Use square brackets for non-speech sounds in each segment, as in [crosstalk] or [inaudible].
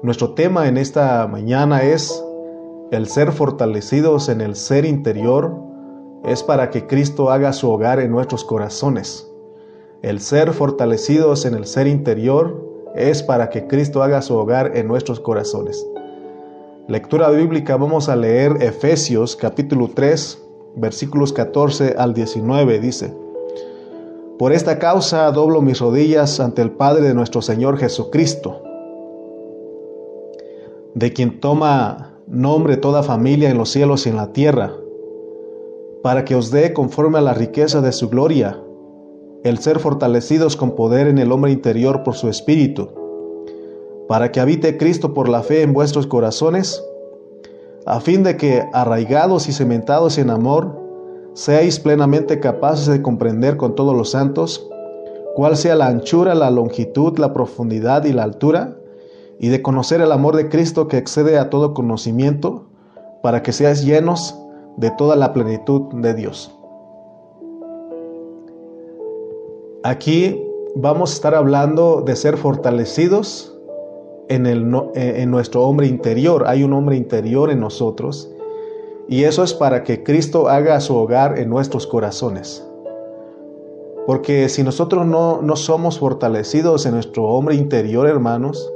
Nuestro tema en esta mañana es el ser fortalecidos en el ser interior es para que Cristo haga su hogar en nuestros corazones. El ser fortalecidos en el ser interior es para que Cristo haga su hogar en nuestros corazones. Lectura bíblica vamos a leer Efesios capítulo 3 versículos 14 al 19 dice, Por esta causa doblo mis rodillas ante el Padre de nuestro Señor Jesucristo de quien toma nombre toda familia en los cielos y en la tierra, para que os dé conforme a la riqueza de su gloria, el ser fortalecidos con poder en el hombre interior por su espíritu, para que habite Cristo por la fe en vuestros corazones, a fin de que, arraigados y cementados en amor, seáis plenamente capaces de comprender con todos los santos cuál sea la anchura, la longitud, la profundidad y la altura, y de conocer el amor de Cristo que excede a todo conocimiento, para que seáis llenos de toda la plenitud de Dios. Aquí vamos a estar hablando de ser fortalecidos en, el, eh, en nuestro hombre interior. Hay un hombre interior en nosotros y eso es para que Cristo haga su hogar en nuestros corazones. Porque si nosotros no, no somos fortalecidos en nuestro hombre interior, hermanos,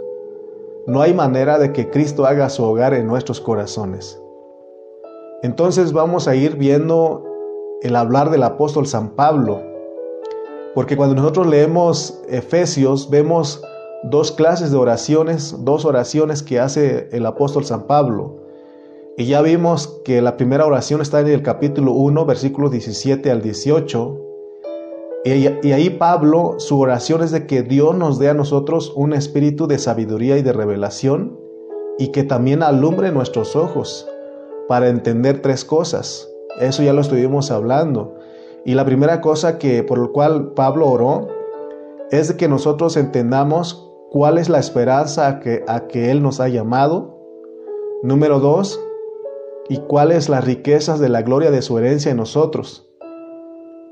no hay manera de que Cristo haga su hogar en nuestros corazones. Entonces vamos a ir viendo el hablar del apóstol San Pablo, porque cuando nosotros leemos Efesios vemos dos clases de oraciones, dos oraciones que hace el apóstol San Pablo. Y ya vimos que la primera oración está en el capítulo 1, versículos 17 al 18, y, ahí Pablo, su oración es de que Dios nos dé a nosotros un espíritu de sabiduría y de revelación y que también alumbre nuestros ojos para entender tres cosas. Eso ya lo estuvimos hablando. Y la primera cosa que por lo cual Pablo oró es de que nosotros entendamos cuál es la esperanza a que, a que Él nos ha llamado. Número dos, y cuáles las riquezas de la gloria de su herencia en nosotros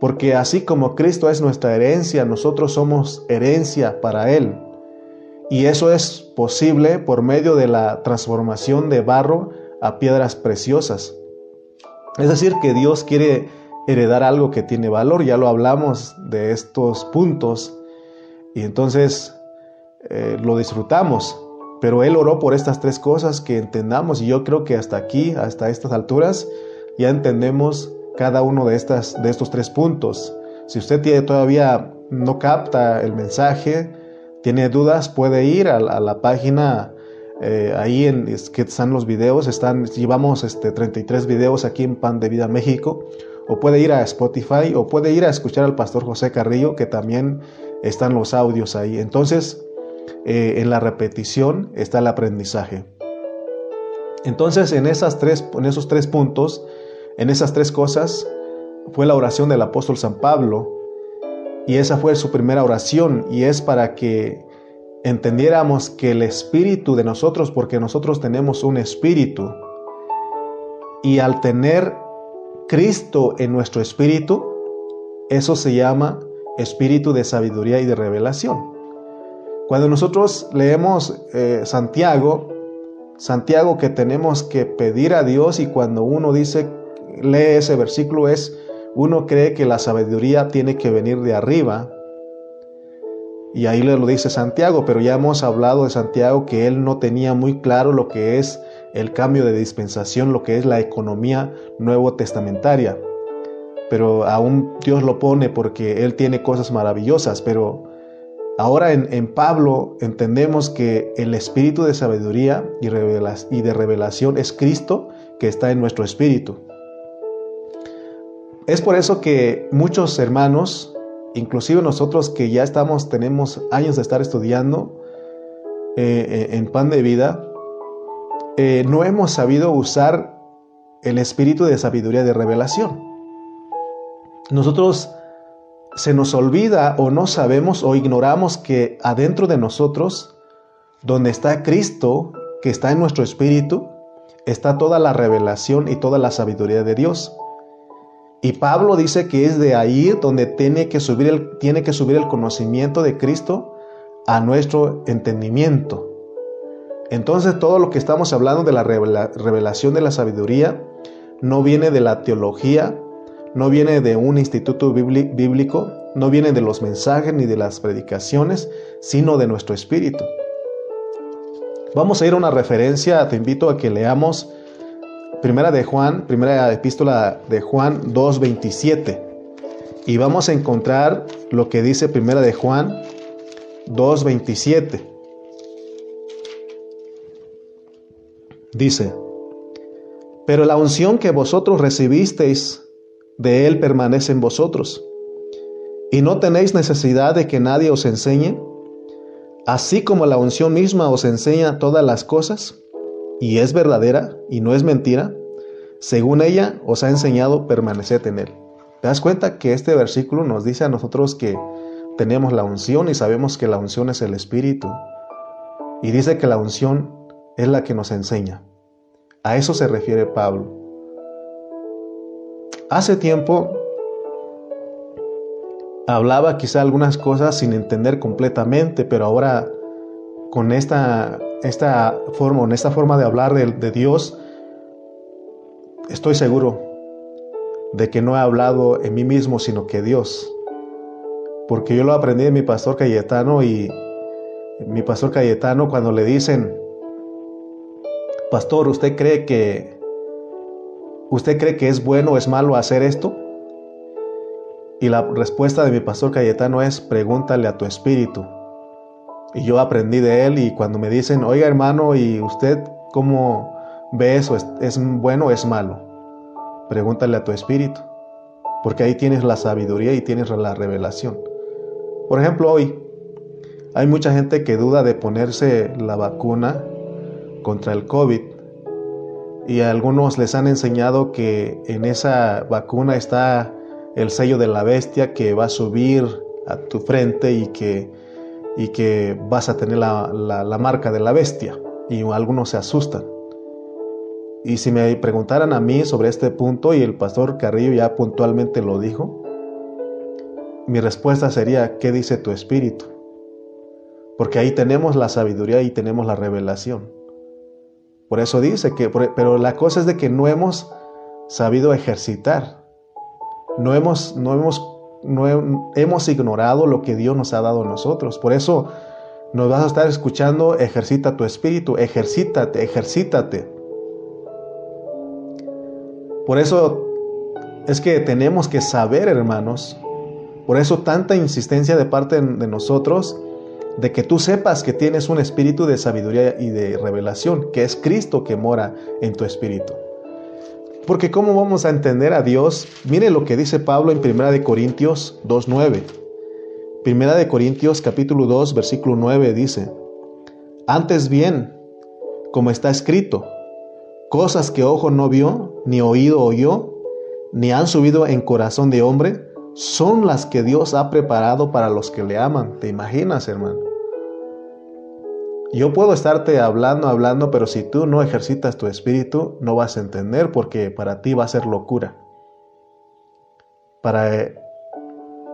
porque así como Cristo es nuestra herencia, nosotros somos herencia para Él. Y eso es posible por medio de la transformación de barro a piedras preciosas. Es decir, que Dios quiere heredar algo que tiene valor, ya lo hablamos de estos puntos, y entonces eh, lo disfrutamos. Pero Él oró por estas tres cosas que entendamos, y yo creo que hasta aquí, hasta estas alturas, ya entendemos cada uno de, estas, de estos tres puntos. Si usted todavía no capta el mensaje, tiene dudas, puede ir a, la página eh, ahí en que están los videos, están, llevamos este, 33 videos aquí en Pan de Vida México, o puede ir a Spotify, o puede ir a escuchar al pastor José Carrillo, que también están los audios ahí. Entonces, eh, en la repetición está el aprendizaje. Entonces, en, esas tres, en esos tres puntos, en esas tres cosas fue la oración del apóstol San Pablo y esa fue su primera oración y es para que entendiéramos que el espíritu de nosotros, porque nosotros tenemos un espíritu, y al tener Cristo en nuestro espíritu, eso se llama espíritu de sabiduría y de revelación. Cuando nosotros leemos eh, Santiago, Santiago que tenemos que pedir a Dios y cuando uno dice lee ese versículo es, uno cree que la sabiduría tiene que venir de arriba. Y ahí le lo dice Santiago, pero ya hemos hablado de Santiago que él no tenía muy claro lo que es el cambio de dispensación, lo que es la economía nuevo testamentaria. Pero aún Dios lo pone porque él tiene cosas maravillosas, pero ahora en, en Pablo entendemos que el espíritu de sabiduría y de revelación es Cristo que está en nuestro espíritu. Es por eso que muchos hermanos, inclusive nosotros que ya estamos, tenemos años de estar estudiando eh, eh, en pan de vida, eh, no hemos sabido usar el espíritu de sabiduría de revelación. Nosotros se nos olvida o no sabemos o ignoramos que adentro de nosotros, donde está Cristo, que está en nuestro espíritu, está toda la revelación y toda la sabiduría de Dios. Y Pablo dice que es de ahí donde tiene que subir el, tiene que subir el conocimiento de Cristo a nuestro entendimiento. Entonces todo lo que estamos hablando de la revelación de la sabiduría no viene de la teología, no viene de un instituto bíblico, no viene de los mensajes ni de las predicaciones, sino de nuestro espíritu. Vamos a ir a una referencia, te invito a que leamos Primera de Juan, primera epístola de Juan 2:27. Y vamos a encontrar lo que dice Primera de Juan 2:27. Dice: Pero la unción que vosotros recibisteis de él permanece en vosotros, y no tenéis necesidad de que nadie os enseñe, así como la unción misma os enseña todas las cosas, y es verdadera y no es mentira, según ella os ha enseñado, permaneced en él. ¿Te das cuenta que este versículo nos dice a nosotros que tenemos la unción y sabemos que la unción es el Espíritu? Y dice que la unción es la que nos enseña. A eso se refiere Pablo. Hace tiempo hablaba quizá algunas cosas sin entender completamente, pero ahora con esta, esta forma, en esta forma de hablar de, Dios, estoy seguro de que no he hablado en mí mismo, sino que Dios. Porque yo lo aprendí de mi pastor Cayetano y mi pastor Cayetano cuando le dicen, pastor, ¿usted cree que usted cree que es bueno o es malo hacer esto? Y la respuesta de mi pastor Cayetano es, pregúntale a tu espíritu. Y yo aprendí de él y cuando me dicen, oiga hermano, ¿y usted cómo ve eso? ¿Es, bueno o es malo? Pregúntale a tu espíritu. Porque ahí tienes la sabiduría y tienes la revelación. Por ejemplo, hoy hay mucha gente que duda de ponerse la vacuna contra el COVID. Y algunos les han enseñado que en esa vacuna está el sello de la bestia que va a subir a tu frente y que, y que vas a tener la, la, marca de la bestia. Y algunos se asustan. Y si me preguntaran a mí sobre este punto, y el pastor Carrillo ya puntualmente lo dijo, mi respuesta sería, ¿qué dice tu espíritu? Porque ahí tenemos la sabiduría y tenemos la revelación. Por eso dice que, pero la cosa es de que no hemos sabido ejercitar no hemos, no hemos, no hemos ignorado lo que Dios nos ha dado a nosotros. Por eso nos vas a estar escuchando, ejercita tu espíritu, ejercítate, ejercítate. Por eso es que tenemos que saber, hermanos, por eso tanta insistencia de parte de nosotros de que tú sepas que tienes un espíritu de sabiduría y de revelación, que es Cristo que mora en tu espíritu. Porque ¿cómo vamos a entender a Dios? Mire lo que dice Pablo en 1 de Corintios 2.9. 1 de Corintios capítulo 2 versículo 9 dice, Antes bien, como está escrito, cosas que ojo no vio, ni oído oyó, ni han subido en corazón de hombre, son las que Dios ha preparado para los que le aman. ¿Te imaginas, hermano? Yo puedo estarte hablando, hablando, pero si tú no ejercitas tu espíritu, no vas a entender porque para ti va a ser locura. Para,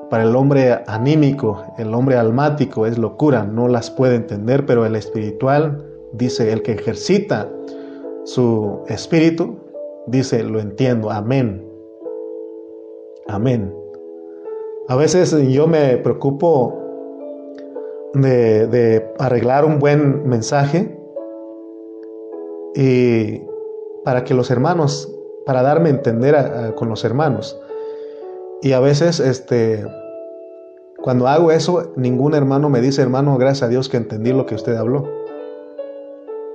para el hombre anímico, el hombre almático es locura, no las puede entender, pero el espiritual dice, el que ejercita su espíritu, dice, lo entiendo, amén. Amén. A veces yo me preocupo de, arreglar un buen mensaje y para que los hermanos, para darme a entender con los hermanos. Y a veces, este, cuando hago eso, ningún hermano me dice, hermano, gracias a Dios que entendí lo que usted habló.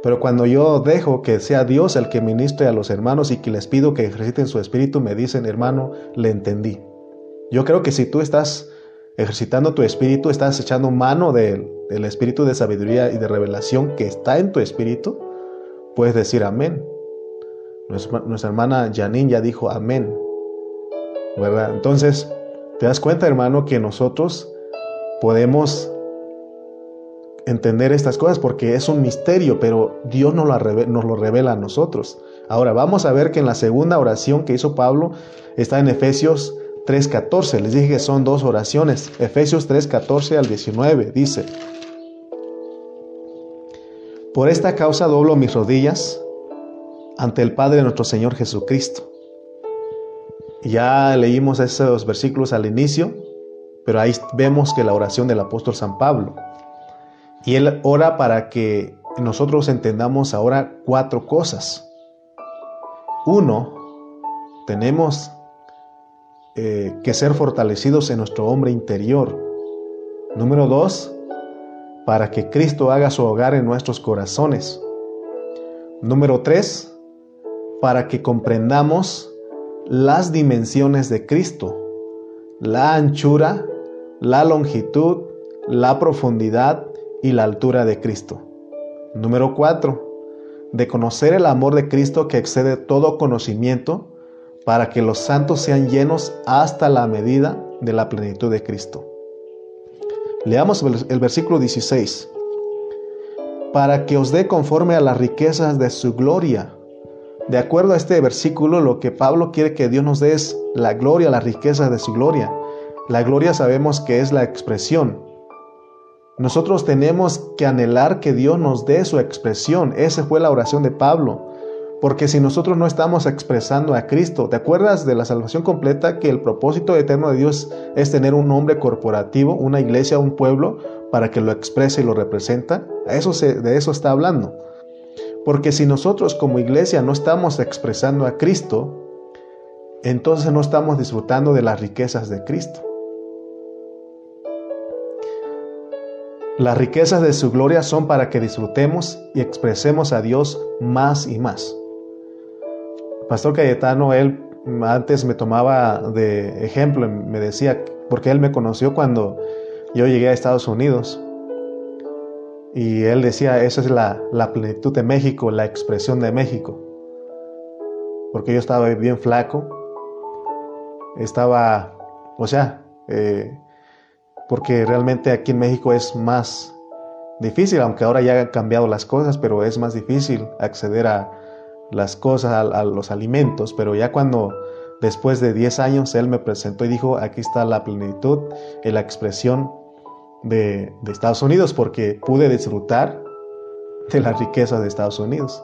Pero cuando yo dejo que sea Dios el que ministre a los hermanos y que les pido que ejerciten su espíritu, me dicen, hermano, le entendí. Yo creo que si tú estás ejercitando tu espíritu, estás echando mano del, espíritu de sabiduría y de revelación que está en tu espíritu, puedes decir amén. Nuestra, hermana Janine ya dijo amén. ¿Verdad? Entonces, te das cuenta, hermano, que nosotros podemos entender estas cosas porque es un misterio, pero Dios nos, nos, lo revela a nosotros. Ahora, vamos a ver que en la segunda oración que hizo Pablo está en Efesios 3.14. Les dije que son dos oraciones. Efesios 3.14 al 19 dice, Por esta causa doblo mis rodillas ante el Padre de nuestro Señor Jesucristo. Ya leímos esos versículos al inicio, pero ahí vemos que la oración del apóstol San Pablo. Y él ora para que nosotros entendamos ahora cuatro cosas. Uno, tenemos eh, que ser fortalecidos en nuestro hombre interior. Número dos, para que Cristo haga su hogar en nuestros corazones. Número tres, para que comprendamos las dimensiones de Cristo, la anchura, la longitud, la profundidad y la altura de Cristo. Número 4. De conocer el amor de Cristo que excede todo conocimiento para que los santos sean llenos hasta la medida de la plenitud de Cristo. Leamos el versículo 16. Para que os dé conforme a las riquezas de su gloria. De acuerdo a este versículo, lo que Pablo quiere que Dios nos dé es la gloria, las riquezas de su gloria. La gloria sabemos que es la expresión, nosotros tenemos que anhelar que Dios nos dé su expresión. Esa fue la oración de Pablo. Porque si nosotros no estamos expresando a Cristo, ¿te acuerdas de la salvación completa que el propósito eterno de Dios es tener un hombre corporativo, una iglesia, un pueblo, para que lo exprese y lo representa? de eso está hablando. Porque si nosotros como iglesia no estamos expresando a Cristo, entonces no estamos disfrutando de las riquezas de Cristo. Las riquezas de su gloria son para que disfrutemos y expresemos a Dios más y más. Pastor Cayetano, él antes me tomaba de ejemplo, me decía, porque él me conoció cuando yo llegué a Estados Unidos. Y él decía, esa es la, plenitud de México, la expresión de México. Porque yo estaba bien flaco, estaba, o sea, eh, porque realmente aquí en México es más difícil, aunque ahora ya han cambiado las cosas, pero es más difícil acceder a las cosas, a, los alimentos, pero ya cuando después de 10 años él me presentó y dijo, aquí está la plenitud y la expresión de, de Estados Unidos, porque pude disfrutar de la riqueza de Estados Unidos.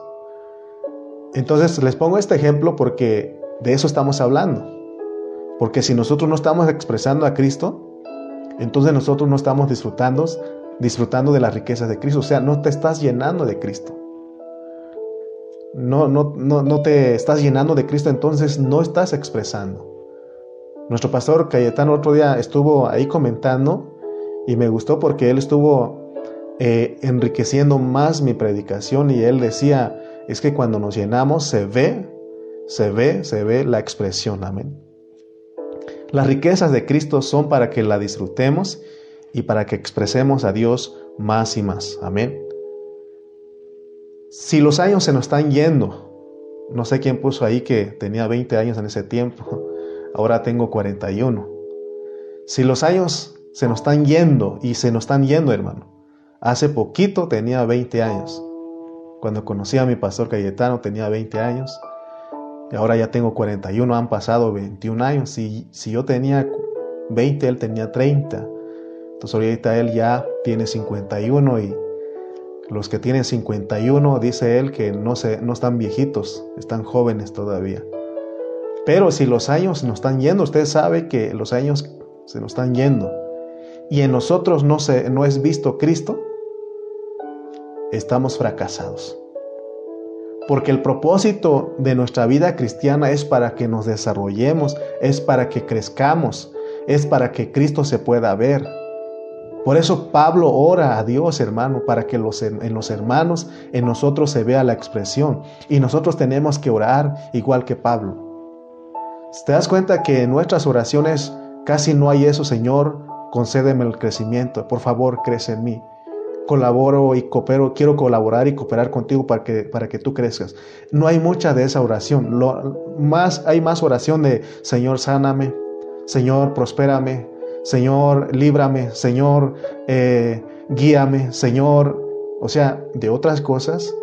Entonces les pongo este ejemplo porque de eso estamos hablando. Porque si nosotros no estamos expresando a Cristo, entonces nosotros no estamos disfrutando, disfrutando de las riquezas de Cristo. O sea, no te estás llenando de Cristo. No, no, no, te estás llenando de Cristo, entonces no estás expresando. Nuestro pastor Cayetano otro día estuvo ahí comentando y me gustó porque él estuvo eh, enriqueciendo más mi predicación y él decía, es que cuando nos llenamos se ve, se ve, se ve la expresión, amén. Las riquezas de Cristo son para que la disfrutemos y para que expresemos a Dios más y más. Amén. Si los años se nos están yendo, no sé quién puso ahí que tenía 20 años en ese tiempo, [laughs] ahora tengo 41. Si los años se nos están yendo y se nos están yendo, hermano. Hace poquito tenía 20 años. Cuando conocí a mi pastor Cayetano tenía 20 años. Y ahora ya tengo 41, han pasado 21 años. Si, si yo tenía 20, él tenía 30. Entonces ahorita él ya tiene 51 y los que tienen 51, dice él que no, se, no están viejitos, están jóvenes todavía. Pero si los años nos están yendo, usted sabe que los años se nos están yendo y en nosotros no, se, no es visto Cristo, estamos fracasados. Porque el propósito de nuestra vida cristiana es para que nos desarrollemos, es para que crezcamos, es para que Cristo se pueda ver. Por eso Pablo ora a Dios, hermano, para que en los hermanos, en nosotros se vea la expresión. Y nosotros tenemos que orar igual que Pablo. ¿Te das cuenta que en nuestras oraciones casi no hay eso, Señor? Concédeme el crecimiento. Por favor, crece en mí colaboro y coopero, quiero colaborar y cooperar contigo para que, para que tú crezcas. No hay mucha de esa oración. Lo, más, hay más oración de Señor, sáname, Señor, prospérame, Señor, líbrame, Señor, eh, guíame, Señor, o sea, de otras cosas.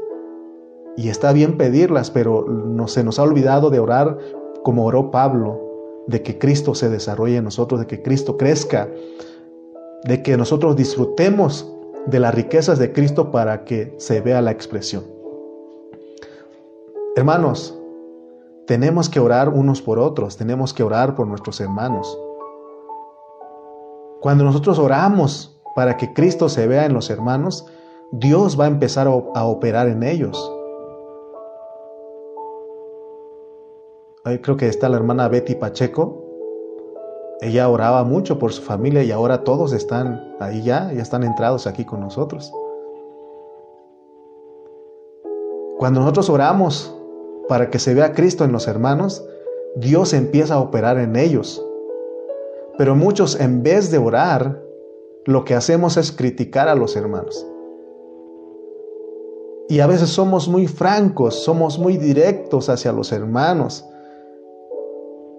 Y está bien pedirlas, pero no, se nos ha olvidado de orar como oró Pablo, de que Cristo se desarrolle en nosotros, de que Cristo crezca, de que nosotros disfrutemos de las riquezas de Cristo para que se vea la expresión. Hermanos, tenemos que orar unos por otros, tenemos que orar por nuestros hermanos. Cuando nosotros oramos para que Cristo se vea en los hermanos, Dios va a empezar a operar en ellos. creo que está la hermana Betty Pacheco. Ella oraba mucho por su familia y ahora todos están ahí ya, ya están entrados aquí con nosotros. Cuando nosotros oramos para que se vea Cristo en los hermanos, Dios empieza a operar en ellos. Pero muchos en vez de orar, lo que hacemos es criticar a los hermanos. Y a veces somos muy francos, somos muy directos hacia los hermanos.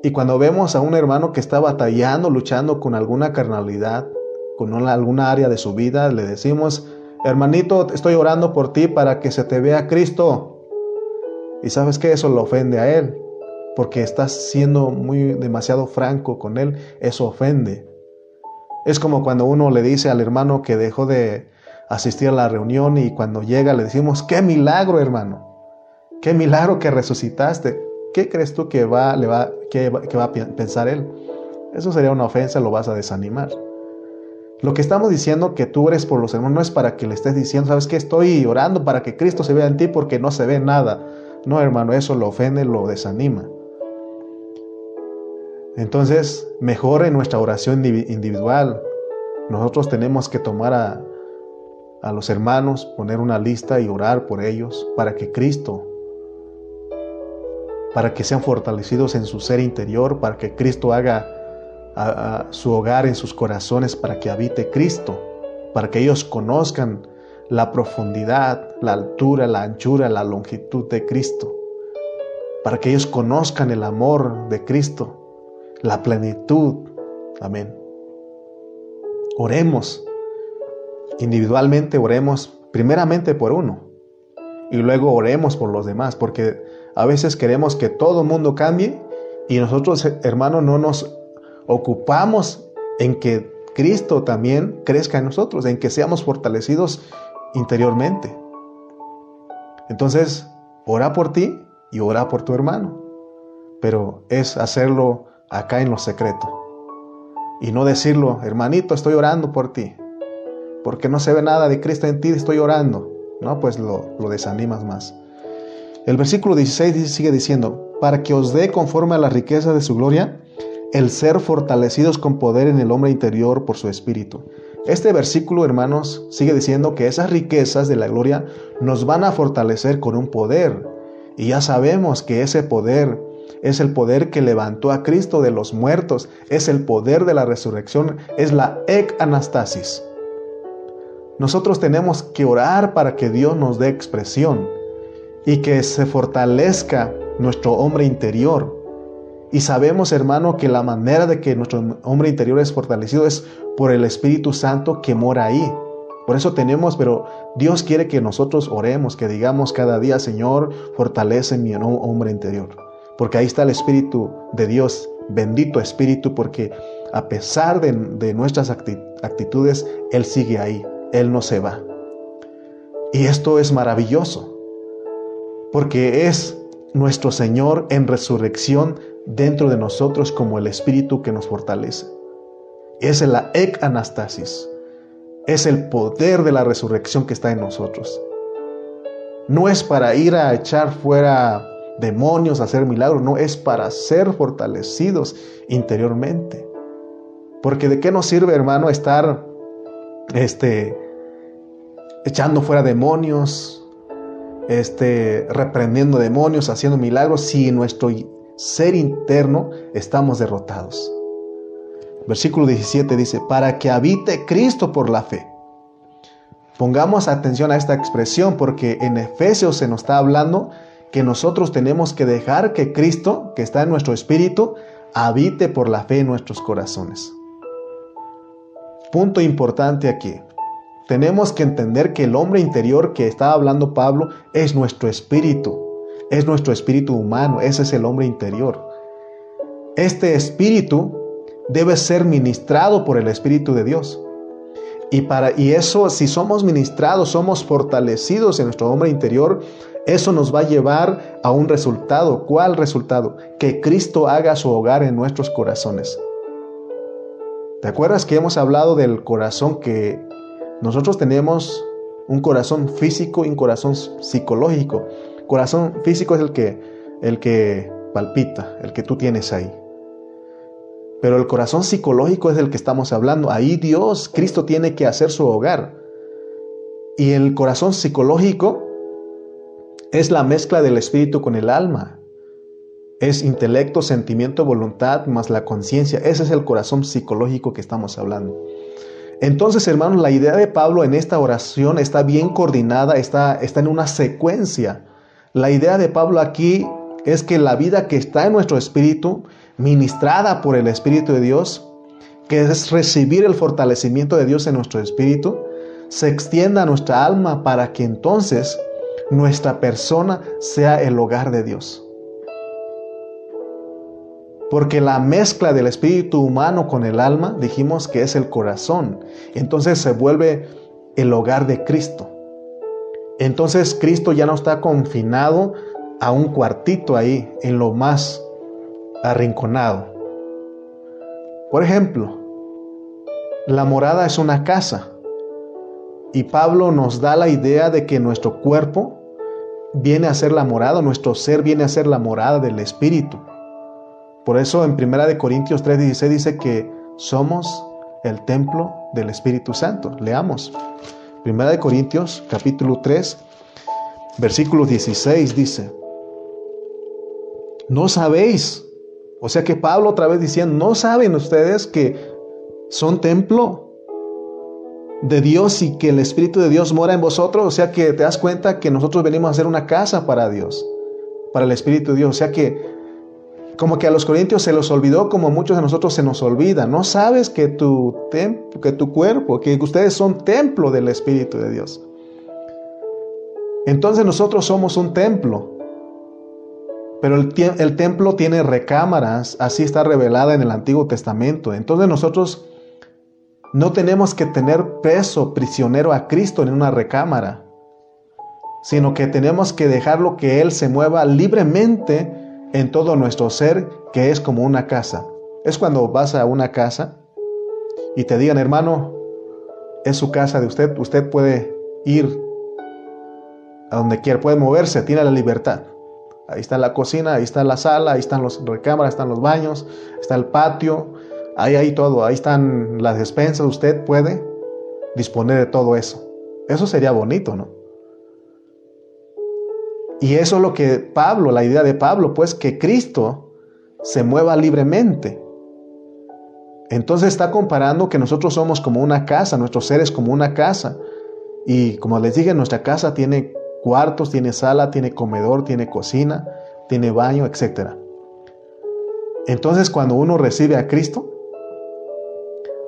Y cuando vemos a un hermano que está batallando, luchando con alguna carnalidad, con alguna área de su vida, le decimos, hermanito, estoy orando por ti para que se te vea Cristo. Y sabes que eso lo ofende a él, porque estás siendo muy demasiado franco con él, eso ofende. Es como cuando uno le dice al hermano que dejó de asistir a la reunión y cuando llega le decimos, qué milagro hermano, qué milagro que resucitaste. ¿qué crees tú que va, le va, que va a pensar él? Eso sería una ofensa, lo vas a desanimar. Lo que estamos diciendo que tú eres por los hermanos no es para que le estés diciendo, ¿sabes qué? Estoy orando para que Cristo se vea en ti porque no se ve nada. No, hermano, eso lo ofende, lo desanima. Entonces, mejor en nuestra oración individual, nosotros tenemos que tomar a, a los hermanos, poner una lista y orar por ellos para que Cristo para que sean fortalecidos en su ser interior, para que Cristo haga su hogar en sus corazones, para que habite Cristo, para que ellos conozcan la profundidad, la altura, la anchura, la longitud de Cristo, para que ellos conozcan el amor de Cristo, la plenitud. Amén. Oremos. Individualmente oremos primeramente por uno y luego oremos por los demás, porque a veces queremos que todo el mundo cambie y nosotros, hermanos, no nos ocupamos en que Cristo también crezca en nosotros, en que seamos fortalecidos interiormente. Entonces, ora por ti y ora por tu hermano, pero es hacerlo acá en lo secreto y no decirlo, hermanito, estoy orando por ti, porque no se ve nada de Cristo en ti, estoy orando. No, pues lo, desanimas más. El versículo 16 sigue diciendo, para que os dé conforme a la riqueza de su gloria, el ser fortalecidos con poder en el hombre interior por su espíritu. Este versículo, hermanos, sigue diciendo que esas riquezas de la gloria nos van a fortalecer con un poder. Y ya sabemos que ese poder es el poder que levantó a Cristo de los muertos, es el poder de la resurrección, es la ec anastasis. Nosotros tenemos que orar para que Dios nos dé expresión y que se fortalezca nuestro hombre interior. Y sabemos, hermano, que la manera de que nuestro hombre interior es fortalecido es por el Espíritu Santo que mora ahí. Por eso tenemos, pero Dios quiere que nosotros oremos, que digamos cada día, Señor, fortalece mi hombre interior. Porque ahí está el Espíritu de Dios, bendito Espíritu, porque a pesar de, nuestras actitudes, Él sigue ahí, Él no se va. Y esto es maravilloso porque es nuestro Señor en resurrección dentro de nosotros como el Espíritu que nos fortalece. Es la ec anastasis, es el poder de la resurrección que está en nosotros. No es para ir a echar fuera demonios, hacer milagros, no, es para ser fortalecidos interiormente. Porque de qué nos sirve, hermano, estar este echando fuera demonios, este, reprendiendo demonios, haciendo milagros, si en nuestro ser interno estamos derrotados. Versículo 17 dice, para que habite Cristo por la fe. Pongamos atención a esta expresión porque en Efesios se nos está hablando que nosotros tenemos que dejar que Cristo, que está en nuestro espíritu, habite por la fe en nuestros corazones. Punto importante aquí tenemos que entender que el hombre interior que está hablando Pablo es nuestro espíritu, es nuestro espíritu humano, ese es el hombre interior. Este espíritu debe ser ministrado por el Espíritu de Dios. Y, para, y eso, si somos ministrados, somos fortalecidos en nuestro hombre interior, eso nos va a llevar a un resultado. ¿Cuál resultado? Que Cristo haga su hogar en nuestros corazones. ¿Te acuerdas que hemos hablado del corazón que nosotros tenemos un corazón físico y un corazón psicológico? Corazón físico es el que el que palpita, el que tú tienes ahí. Pero el corazón psicológico es del que estamos hablando. Ahí Dios, Cristo tiene que hacer su hogar. Y el corazón psicológico es la mezcla del espíritu con el alma. Es intelecto, sentimiento, voluntad más la conciencia. Ese es el corazón psicológico que estamos hablando. Entonces, hermanos, la idea de Pablo en esta oración está bien coordinada, está, está en una secuencia. La idea de Pablo aquí es que la vida que está en nuestro espíritu ministrada por el Espíritu de Dios, que es recibir el fortalecimiento de Dios en nuestro espíritu, se extienda a nuestra alma para que entonces nuestra persona sea el hogar de Dios. Porque la mezcla del espíritu humano con el alma, dijimos que es el corazón. Entonces se vuelve el hogar de Cristo. Entonces Cristo ya no está confinado a un cuartito ahí, en lo más arrinconado. Por ejemplo, la morada es una casa y Pablo nos da la idea de que nuestro cuerpo viene a ser la morada, nuestro ser viene a ser la morada del Espíritu. Por eso en 1 Corintios 3:16 dice que somos el templo del Espíritu Santo. Leamos. 1 Corintios capítulo 3, versículo 16 dice, no sabéis o sea que Pablo otra vez diciendo, ¿no saben ustedes que son templo de Dios y que el Espíritu de Dios mora en vosotros? O sea que te das cuenta que nosotros venimos a hacer una casa para Dios, para el Espíritu de Dios. O sea que como que a los corintios se los olvidó como muchos de nosotros se nos olvida. No sabes que tu, que tu cuerpo, que ustedes son templo del Espíritu de Dios. Entonces nosotros somos un templo. Pero el, templo tiene recámaras, así está revelada en el Antiguo Testamento. Entonces nosotros no tenemos que tener preso, prisionero a Cristo en una recámara, sino que tenemos que dejarlo que Él se mueva libremente en todo nuestro ser, que es como una casa. Es cuando vas a una casa y te digan, hermano, es su casa de usted, usted puede ir a donde quiera, puede moverse, tiene la libertad. Ahí está la cocina, ahí está la sala, ahí están los recámaras, están los baños, está el patio, ahí hay todo, ahí están las despensas, usted puede disponer de todo eso. Eso sería bonito, ¿no? Y eso es lo que Pablo, la idea de Pablo, pues que Cristo se mueva libremente. Entonces está comparando que nosotros somos como una casa, nuestros seres como una casa. Y como les dije, nuestra casa tiene cuartos, tiene sala, tiene comedor, tiene cocina, tiene baño, etc. Entonces cuando uno recibe a Cristo,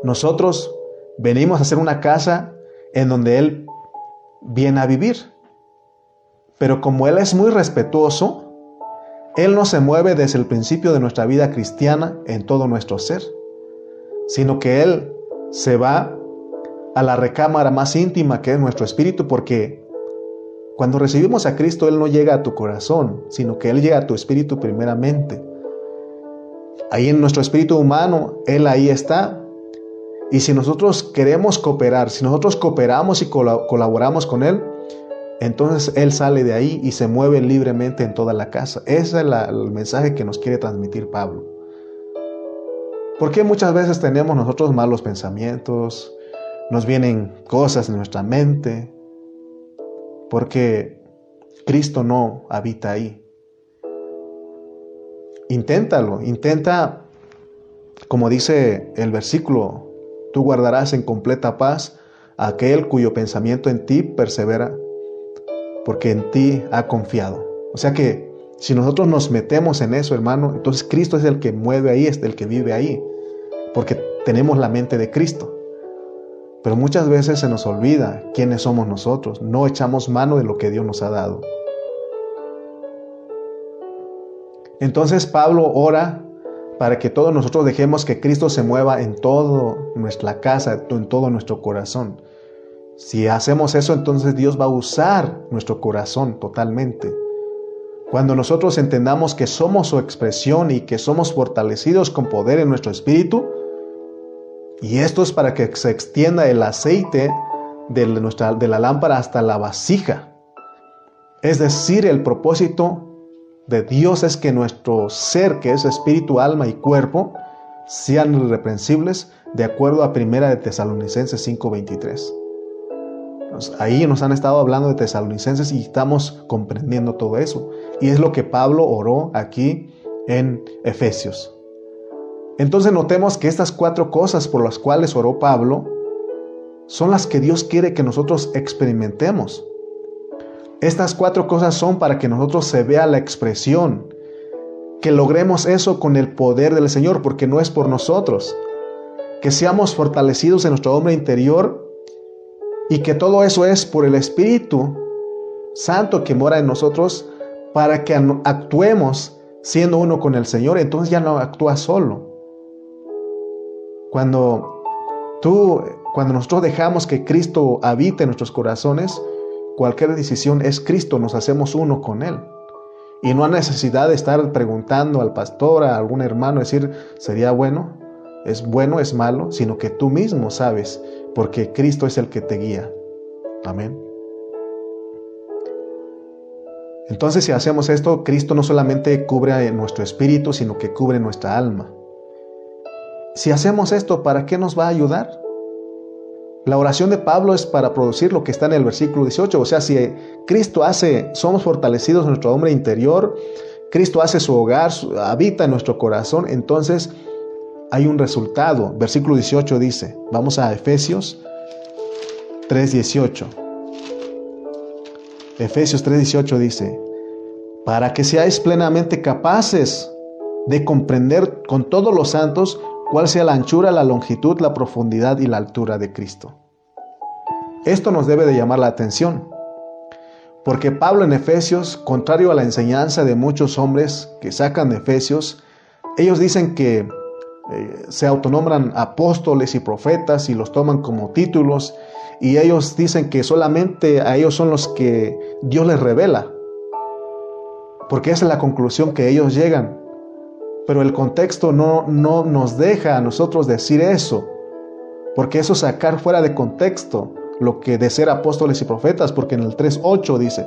nosotros venimos a hacer una casa en donde Él viene a vivir. Pero como Él es muy respetuoso, Él no se mueve desde el principio de nuestra vida cristiana en todo nuestro ser, sino que Él se va a la recámara más íntima que es nuestro espíritu porque cuando recibimos a Cristo, Él no llega a tu corazón, sino que Él llega a tu espíritu primeramente. Ahí en nuestro espíritu humano, Él ahí está. Y si nosotros queremos cooperar, si nosotros cooperamos y colaboramos con Él, entonces Él sale de ahí y se mueve libremente en toda la casa. Ese es el mensaje que nos quiere transmitir Pablo. Porque muchas veces tenemos nosotros malos pensamientos, nos vienen cosas en nuestra mente, porque Cristo no habita ahí. Inténtalo, intenta, como dice el versículo, tú guardarás en completa paz a aquel cuyo pensamiento en ti persevera, porque en ti ha confiado. O sea que si nosotros nos metemos en eso, hermano, entonces Cristo es el que mueve ahí, es el que vive ahí, porque tenemos la mente de Cristo. Pero muchas veces se nos olvida quiénes somos nosotros, no echamos mano de lo que Dios nos ha dado. Entonces Pablo ora para que todos nosotros dejemos que Cristo se mueva en toda nuestra casa, en todo nuestro corazón. Si hacemos eso, entonces Dios va a usar nuestro corazón totalmente. Cuando nosotros entendamos que somos su expresión y que somos fortalecidos con poder en nuestro espíritu, y esto es para que se extienda el aceite de, nuestra, de la lámpara hasta la vasija. Es decir, el propósito de Dios es que nuestro ser, que es espíritu, alma y cuerpo, sean irreprensibles de acuerdo a Primera de Tesalonicenses 5:23. Ahí nos han estado hablando de Tesalonicenses y estamos comprendiendo todo eso. Y es lo que Pablo oró aquí en Efesios. Entonces notemos que estas cuatro cosas por las cuales oró Pablo son las que Dios quiere que nosotros experimentemos. Estas cuatro cosas son para que nosotros se vea la expresión, que logremos eso con el poder del Señor, porque no es por nosotros. Que seamos fortalecidos en nuestro hombre interior y que todo eso es por el Espíritu Santo que mora en nosotros para que actuemos siendo uno con el Señor. Entonces ya no actúa solo. Cuando tú, cuando nosotros dejamos que Cristo habite en nuestros corazones, cualquier decisión es Cristo, nos hacemos uno con Él. Y no hay necesidad de estar preguntando al pastor, a algún hermano, decir, ¿sería bueno? ¿Es bueno? ¿Es malo? Sino que tú mismo sabes, porque Cristo es el que te guía. Amén. Entonces si hacemos esto, Cristo no solamente cubre nuestro espíritu, sino que cubre nuestra alma. Si hacemos esto, ¿para qué nos va a ayudar? La oración de Pablo es para producir lo que está en el versículo 18. O sea, si Cristo hace, somos fortalecidos en nuestro hombre interior, Cristo hace su hogar, habita en nuestro corazón, entonces hay un resultado. Versículo 18 dice, vamos a Efesios 3:18. Efesios 3:18 dice, para que seáis plenamente capaces de comprender con todos los santos cuál sea la anchura, la longitud, la profundidad y la altura de Cristo. Esto nos debe de llamar la atención, porque Pablo en Efesios, contrario a la enseñanza de muchos hombres que sacan de Efesios, ellos dicen que eh, se autonombran apóstoles y profetas y los toman como títulos y ellos dicen que solamente a ellos son los que Dios les revela, porque esa es la conclusión que ellos llegan pero el contexto no, no nos deja a nosotros decir eso, porque eso es sacar fuera de contexto lo que de ser apóstoles y profetas, porque en el 3.8 dice,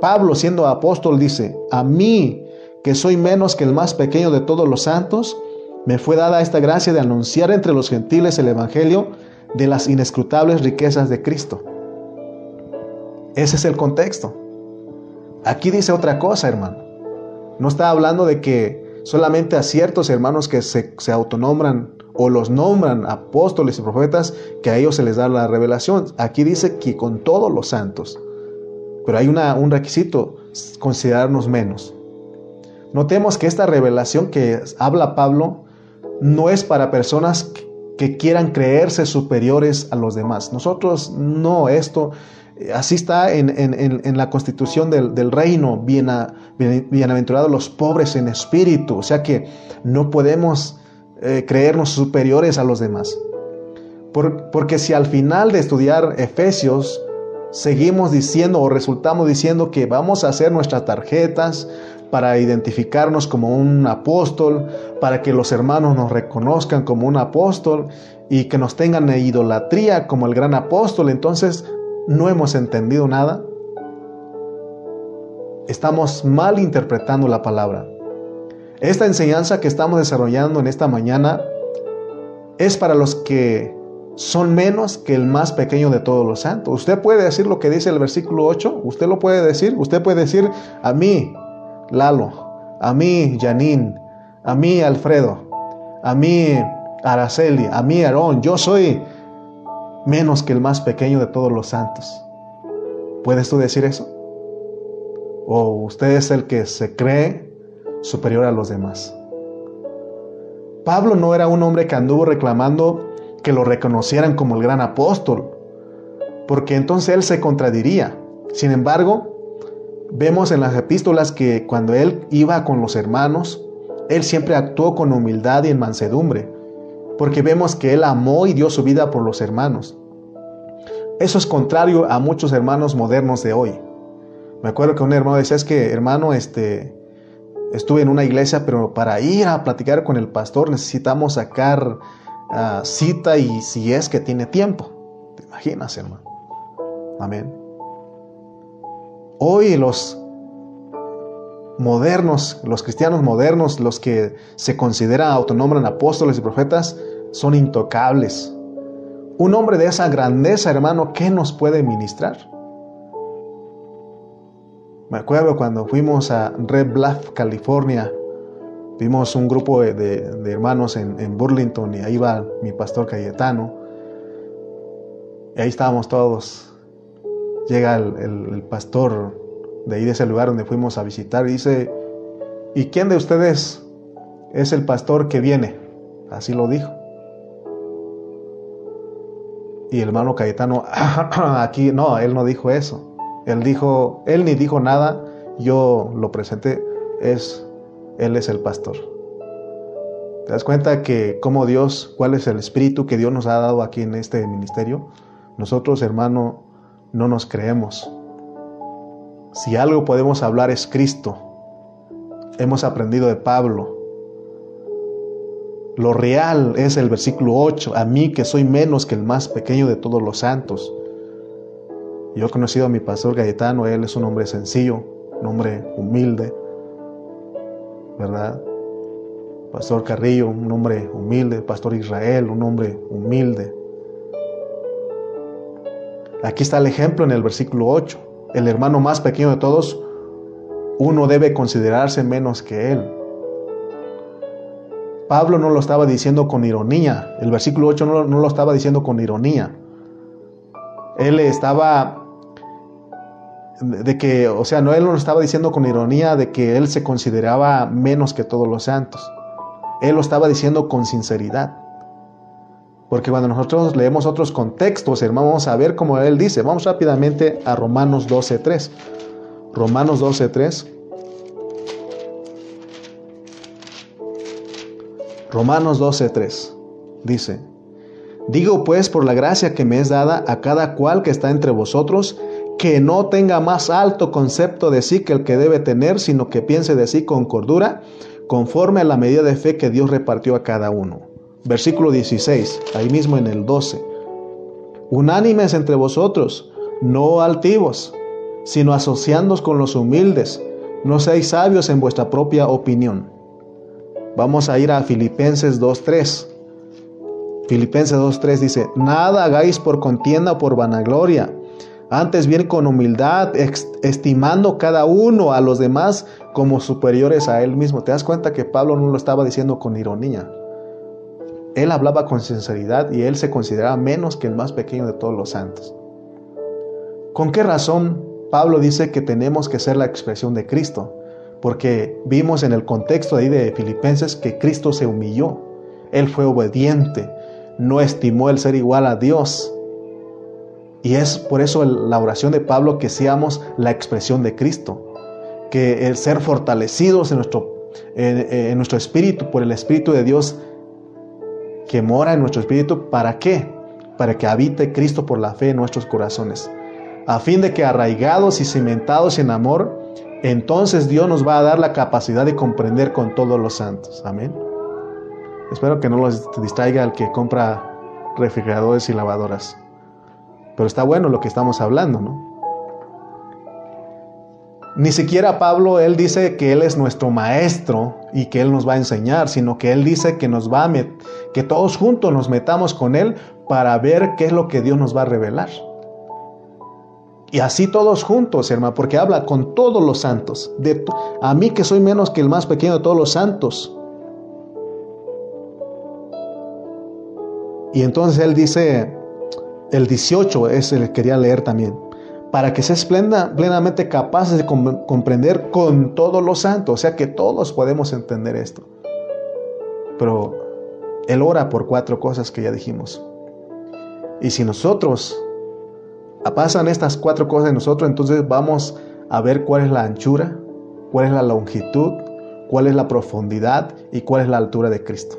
Pablo siendo apóstol dice, a mí que soy menos que el más pequeño de todos los santos, me fue dada esta gracia de anunciar entre los gentiles el Evangelio de las inescrutables riquezas de Cristo. Ese es el contexto. Aquí dice otra cosa, hermano. No está hablando de que solamente a ciertos hermanos que se, autonombran o los nombran apóstoles y profetas, que a ellos se les da la revelación. Aquí dice que con todos los santos. Pero hay un requisito, considerarnos menos. Notemos que esta revelación que habla Pablo no es para personas que quieran creerse superiores a los demás. Nosotros no, esto Así está en, la constitución del, reino, bienaventurados los pobres en espíritu, o sea que no podemos eh, creernos superiores a los demás. porque si al final de estudiar Efesios seguimos diciendo o resultamos diciendo que vamos a hacer nuestras tarjetas para identificarnos como un apóstol, para que los hermanos nos reconozcan como un apóstol y que nos tengan idolatría como el gran apóstol, entonces no hemos entendido nada, estamos mal interpretando la palabra. Esta enseñanza que estamos desarrollando en esta mañana es para los que son menos que el más pequeño de todos los santos. Usted puede decir lo que dice el versículo 8, usted lo puede decir, usted puede decir a mí, Lalo, a mí, Janine, a mí, Alfredo, a mí, Araceli, a mí, Aarón, yo soy menos que el más pequeño de todos los santos. ¿Puedes tú decir eso? ¿O usted es el que se cree superior a los demás? Pablo no era un hombre que anduvo reclamando que lo reconocieran como el gran apóstol, porque entonces él se contradiría. Sin embargo, vemos en las epístolas que cuando él iba con los hermanos, Él siempre actuó con humildad y en mansedumbre, porque vemos que Él amó y dio su vida por los hermanos. Eso es contrario a muchos hermanos modernos de hoy. Me acuerdo que un hermano decía, es que hermano, este, estuve en una iglesia, pero para ir a platicar con el pastor necesitamos sacar ah, cita y si es que tiene tiempo. ¿Te imaginas, hermano? Amén. Hoy los modernos, los cristianos modernos, los que se consideran, autonombran apóstoles y profetas, son intocables. Un hombre de esa grandeza, hermano, ¿qué nos puede ministrar? Me acuerdo cuando fuimos a Red Bluff, California, vimos un grupo de, hermanos en, Burlington y ahí va mi pastor Cayetano. Y ahí estábamos todos. Llega el, el pastor de ahí de ese lugar donde fuimos a visitar y dice, ¿y quién de ustedes es el pastor que viene? Así lo dijo. Y el hermano Cayetano, [clears throat] aquí no, él no dijo eso. Él dijo, él ni dijo nada, yo lo presenté, es, él es el pastor. ¿Te das cuenta que como Dios, cuál es el espíritu que Dios nos ha dado aquí en este ministerio? Nosotros, hermano, no nos creemos. Si algo podemos hablar es Cristo. Hemos aprendido de Pablo. Lo real es el versículo 8, a mí que soy menos que el más pequeño de todos los santos. Yo he conocido a mi pastor Gaetano, él es un hombre sencillo, un hombre humilde, ¿verdad? Pastor Carrillo, un hombre humilde, Pastor Israel, un hombre humilde. Aquí está el ejemplo en el versículo 8. El hermano más pequeño de todos, uno debe considerarse menos que él. Pablo no lo estaba diciendo con ironía. El versículo 8 no, lo estaba diciendo con ironía. Él estaba de que, o sea, no él no lo estaba diciendo con ironía de que él se consideraba menos que todos los santos. Él lo estaba diciendo con sinceridad. Porque cuando nosotros leemos otros contextos, hermano, vamos a ver cómo él dice. Vamos rápidamente a Romanos 12.3. Romanos 12.3. Romanos 12.3 dice, Digo pues por la gracia que me es dada a cada cual que está entre vosotros, que no tenga más alto concepto de sí que el que debe tener, sino que piense de sí con cordura, conforme a la medida de fe que Dios repartió a cada uno. Versículo 16, ahí mismo en el 12. Unánimes entre vosotros, no altivos, sino asociándoos con los humildes, no seáis sabios en vuestra propia opinión Vamos a ir a Filipenses 2.3. Filipenses 2.3 dice, nada hagáis por contienda o por vanagloria, antes bien con humildad, estimando cada uno a los demás como superiores a él mismo. ¿Te das cuenta que Pablo no lo estaba diciendo con ironía? Él hablaba con sinceridad y él se consideraba menos que el más pequeño de todos los santos. ¿Con qué razón Pablo dice que tenemos que ser la expresión de Cristo? Porque vimos en el contexto ahí de Filipenses que Cristo se humilló, Él fue obediente, no estimó el ser igual a Dios. Y es por eso la oración de Pablo que seamos la expresión de Cristo, que el ser fortalecidos en nuestro, en, nuestro espíritu por el Espíritu de Dios que mora en nuestro espíritu, ¿para qué? Para que habite Cristo por la fe en nuestros corazones, a fin de que arraigados y cimentados en amor, entonces Dios nos va a dar la capacidad de comprender con todos los santos. Amén. Espero que no los distraiga el que compra refrigeradores y lavadoras. Pero está bueno lo que estamos hablando, ¿no? Ni siquiera Pablo, él dice que él es nuestro maestro y que él nos va a enseñar, sino que él dice que nos va a que todos juntos nos metamos con él para ver qué es lo que Dios nos va a revelar. Y así todos juntos, hermano, porque habla con todos los santos. De, a mí que soy menos que el más pequeño de todos los santos. Y entonces él dice, el 18 es el que quería leer también, para que seas plenamente capaces de comprender con todos los santos, o sea que todos podemos entender esto. Pero él ora por cuatro cosas que ya dijimos. Y si nosotros pasan estas cuatro cosas en nosotros, entonces vamos a ver cuál es la anchura, cuál es la longitud, cuál es la profundidad y cuál es la altura de Cristo.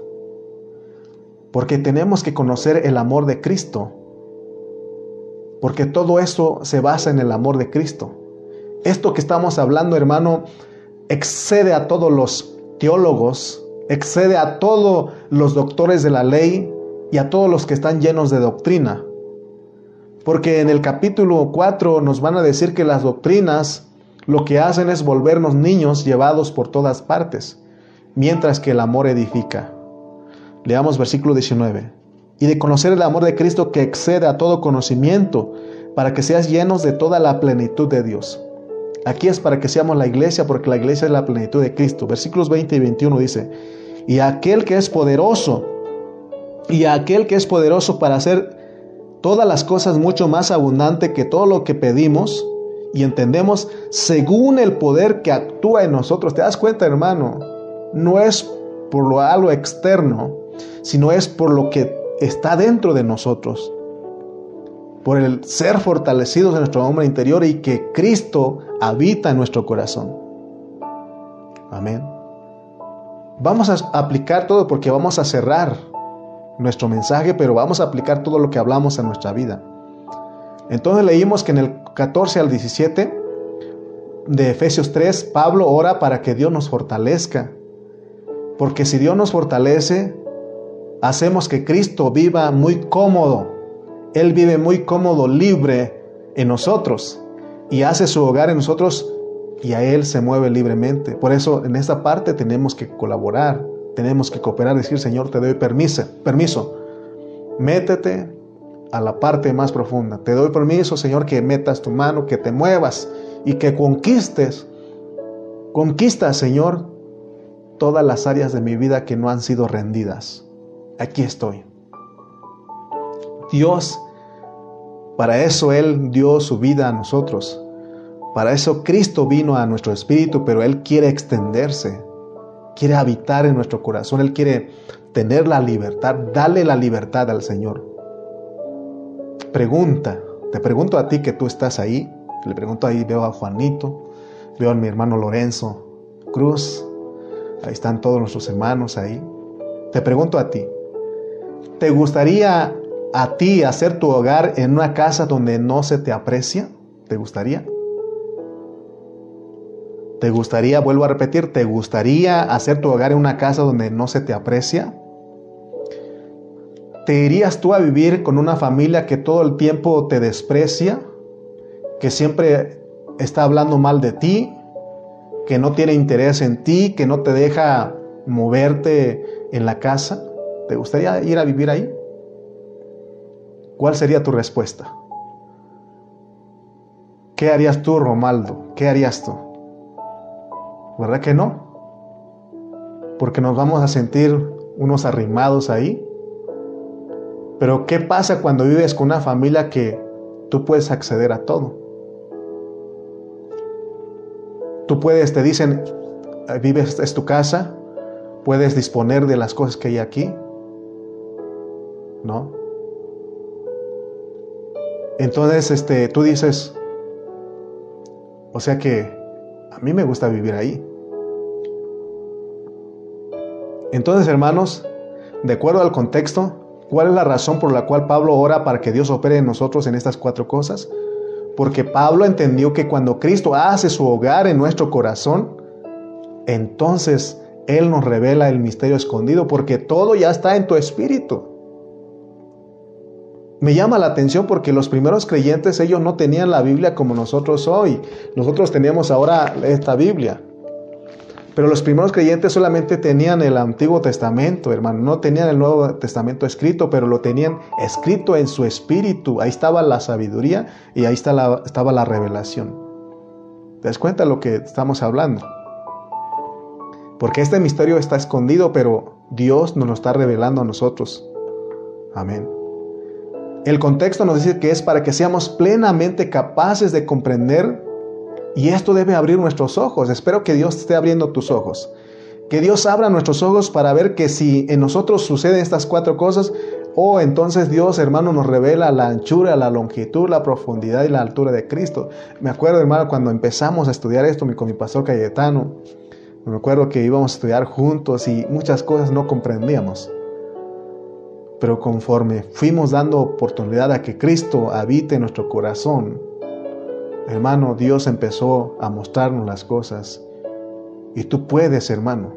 Porque tenemos que conocer el amor de Cristo. Porque todo eso se basa en el amor de Cristo. Esto que estamos hablando, hermano, excede a todos los teólogos, excede a todos los doctores de la ley y a todos los que están llenos de doctrina. Porque en el capítulo 4 nos van a decir que las doctrinas lo que hacen es volvernos niños llevados por todas partes, mientras que el amor edifica. Leamos versículo 19. Y de conocer el amor de Cristo que excede a todo conocimiento, para que seas llenos de toda la plenitud de Dios. Aquí es para que seamos la iglesia, porque la iglesia es la plenitud de Cristo. Versículos 20 y 21 dice, y aquel que es poderoso, y aquel que es poderoso para hacer todas las cosas mucho más abundante que todo lo que pedimos y entendemos según el poder que actúa en nosotros. ¿Te das cuenta, hermano? No es por lo algo externo, sino es por lo que está dentro de nosotros. Por el ser fortalecidos en nuestro hombre interior y que Cristo habita en nuestro corazón. Amén. Vamos a aplicar todo porque vamos a cerrar nuestro mensaje, pero vamos a aplicar todo lo que hablamos a nuestra vida. Entonces leímos que en el 14 al 17 de Efesios 3, Pablo ora para que Dios nos fortalezca. Porque si Dios nos fortalece, hacemos que Cristo viva muy cómodo. Él vive muy cómodo, libre en nosotros y hace su hogar en nosotros y a Él se mueve libremente. Por eso en esta parte tenemos que colaborar, tenemos que cooperar, decir, Señor, te doy permiso, permiso. Métete a la parte más profunda. Te doy permiso, Señor, que metas tu mano, que te muevas y que conquistes. Conquista, Señor, todas las áreas de mi vida que no han sido rendidas. Aquí estoy. Dios, para eso Él dio su vida a nosotros. Para eso Cristo vino a nuestro espíritu, pero Él quiere extenderse quiere habitar en nuestro corazón, Él quiere tener la libertad, dale la libertad al Señor. Pregunta, te pregunto a ti que tú estás ahí, le pregunto ahí, veo a Juanito, veo a mi hermano Lorenzo Cruz, ahí están todos nuestros hermanos ahí. Te pregunto a ti, ¿te gustaría a ti hacer tu hogar en una casa donde no se te aprecia? ¿Te gustaría? ¿Te gustaría, vuelvo a repetir, te gustaría hacer tu hogar en una casa donde no se te aprecia? ¿Te irías tú a vivir con una familia que todo el tiempo te desprecia? Que siempre está hablando mal de ti, que no tiene interés en ti, que no te deja moverte en la casa? ¿Te gustaría ir a vivir ahí? ¿Cuál sería tu respuesta? ¿Qué harías tú, Romaldo? ¿Qué harías tú? ¿Verdad que no? Porque nos vamos a sentir unos arrimados ahí. Pero ¿qué pasa cuando vives con una familia que tú puedes acceder a todo? Tú puedes, te dicen, eh, vives, es tu casa, puedes disponer de las cosas que hay aquí. ¿No? Entonces, este, tú dices, o sea que a mí me gusta vivir ahí. Entonces, hermanos, de acuerdo al contexto, ¿cuál es la razón por la cual Pablo ora para que Dios opere en nosotros en estas cuatro cosas? Porque Pablo entendió que cuando Cristo hace su hogar en nuestro corazón, entonces Él nos revela el misterio escondido, porque todo ya está en tu espíritu. Me llama la atención porque los primeros creyentes, ellos no tenían la Biblia como nosotros hoy. Nosotros teníamos ahora esta Biblia. Pero los primeros creyentes solamente tenían el Antiguo Testamento, hermano. No tenían el Nuevo Testamento escrito, pero lo tenían escrito en su espíritu. Ahí estaba la sabiduría y ahí estaba la revelación. ¿Te das cuenta de lo que estamos hablando? Porque este misterio está escondido, pero Dios nos lo está revelando a nosotros. Amén. El contexto nos dice que es para que seamos plenamente capaces de comprender y esto debe abrir nuestros ojos. Espero que Dios esté abriendo tus ojos. Que Dios abra nuestros ojos para ver que si en nosotros suceden estas cuatro cosas, oh, entonces Dios, hermano, nos revela la anchura, la longitud, la profundidad y la altura de Cristo. Me acuerdo, hermano, cuando empezamos a estudiar esto con mi pastor Cayetano, Me acuerdo que íbamos a estudiar juntos y muchas cosas no comprendíamos. Pero conforme fuimos dando oportunidad a que Cristo habite en nuestro corazón, hermano, Dios empezó a mostrarnos las cosas. Y tú puedes, hermano,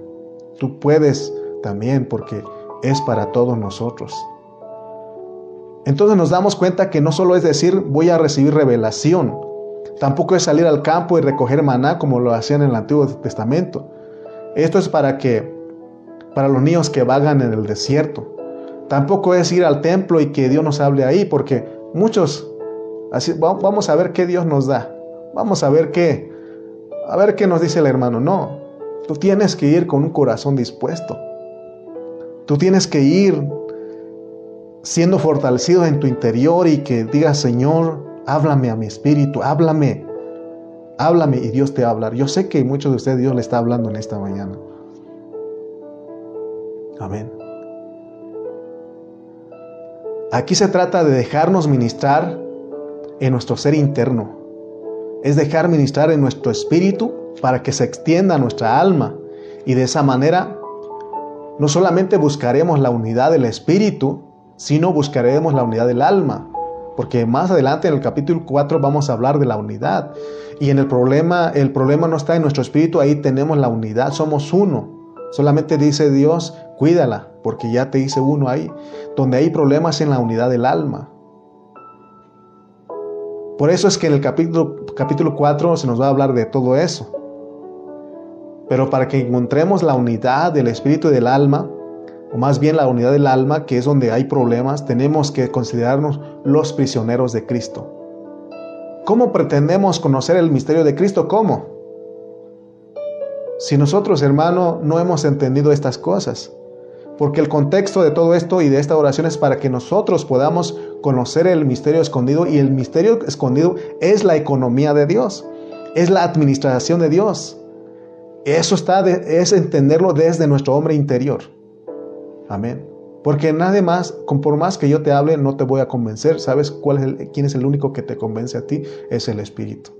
tú puedes también porque es para todos nosotros. Entonces nos damos cuenta que no solo es decir voy a recibir revelación, tampoco es salir al campo y recoger maná como lo hacían en el Antiguo Testamento. Esto es para que para los niños que vagan en el desierto. Tampoco es ir al templo y que Dios nos hable ahí, porque muchos, así, vamos a ver qué Dios nos da. Vamos a ver qué, a ver qué nos dice el hermano. No, tú tienes que ir con un corazón dispuesto. Tú tienes que ir siendo fortalecido en tu interior y que digas, Señor, háblame a mi espíritu, háblame, háblame y Dios te va a hablar. Yo sé que muchos de ustedes Dios le está hablando en esta mañana. Amén. Aquí se trata de dejarnos ministrar en nuestro ser interno. Es dejar ministrar en nuestro espíritu para que se extienda nuestra alma. Y de esa manera no solamente buscaremos la unidad del espíritu, sino buscaremos la unidad del alma. Porque más adelante en el capítulo 4 vamos a hablar de la unidad. Y en el problema, el problema no está en nuestro espíritu, ahí tenemos la unidad, somos uno. Solamente dice Dios, cuídala, porque ya te hice uno ahí. Donde hay problemas en la unidad del alma. Por eso es que en el capítulo, capítulo 4 se nos va a hablar de todo eso. Pero para que encontremos la unidad del espíritu y del alma, o más bien la unidad del alma, que es donde hay problemas, tenemos que considerarnos los prisioneros de Cristo. ¿Cómo pretendemos conocer el misterio de Cristo? ¿Cómo? Si nosotros, hermano, no hemos entendido estas cosas, porque el contexto de todo esto y de esta oración es para que nosotros podamos conocer el misterio escondido y el misterio escondido es la economía de Dios, es la administración de Dios. Eso está es entenderlo desde nuestro hombre interior. Amén. Porque nadie más, por más que yo te hable, no te voy a convencer. ¿Sabes cuál es quién es el único que te convence a ti? Es el Espíritu.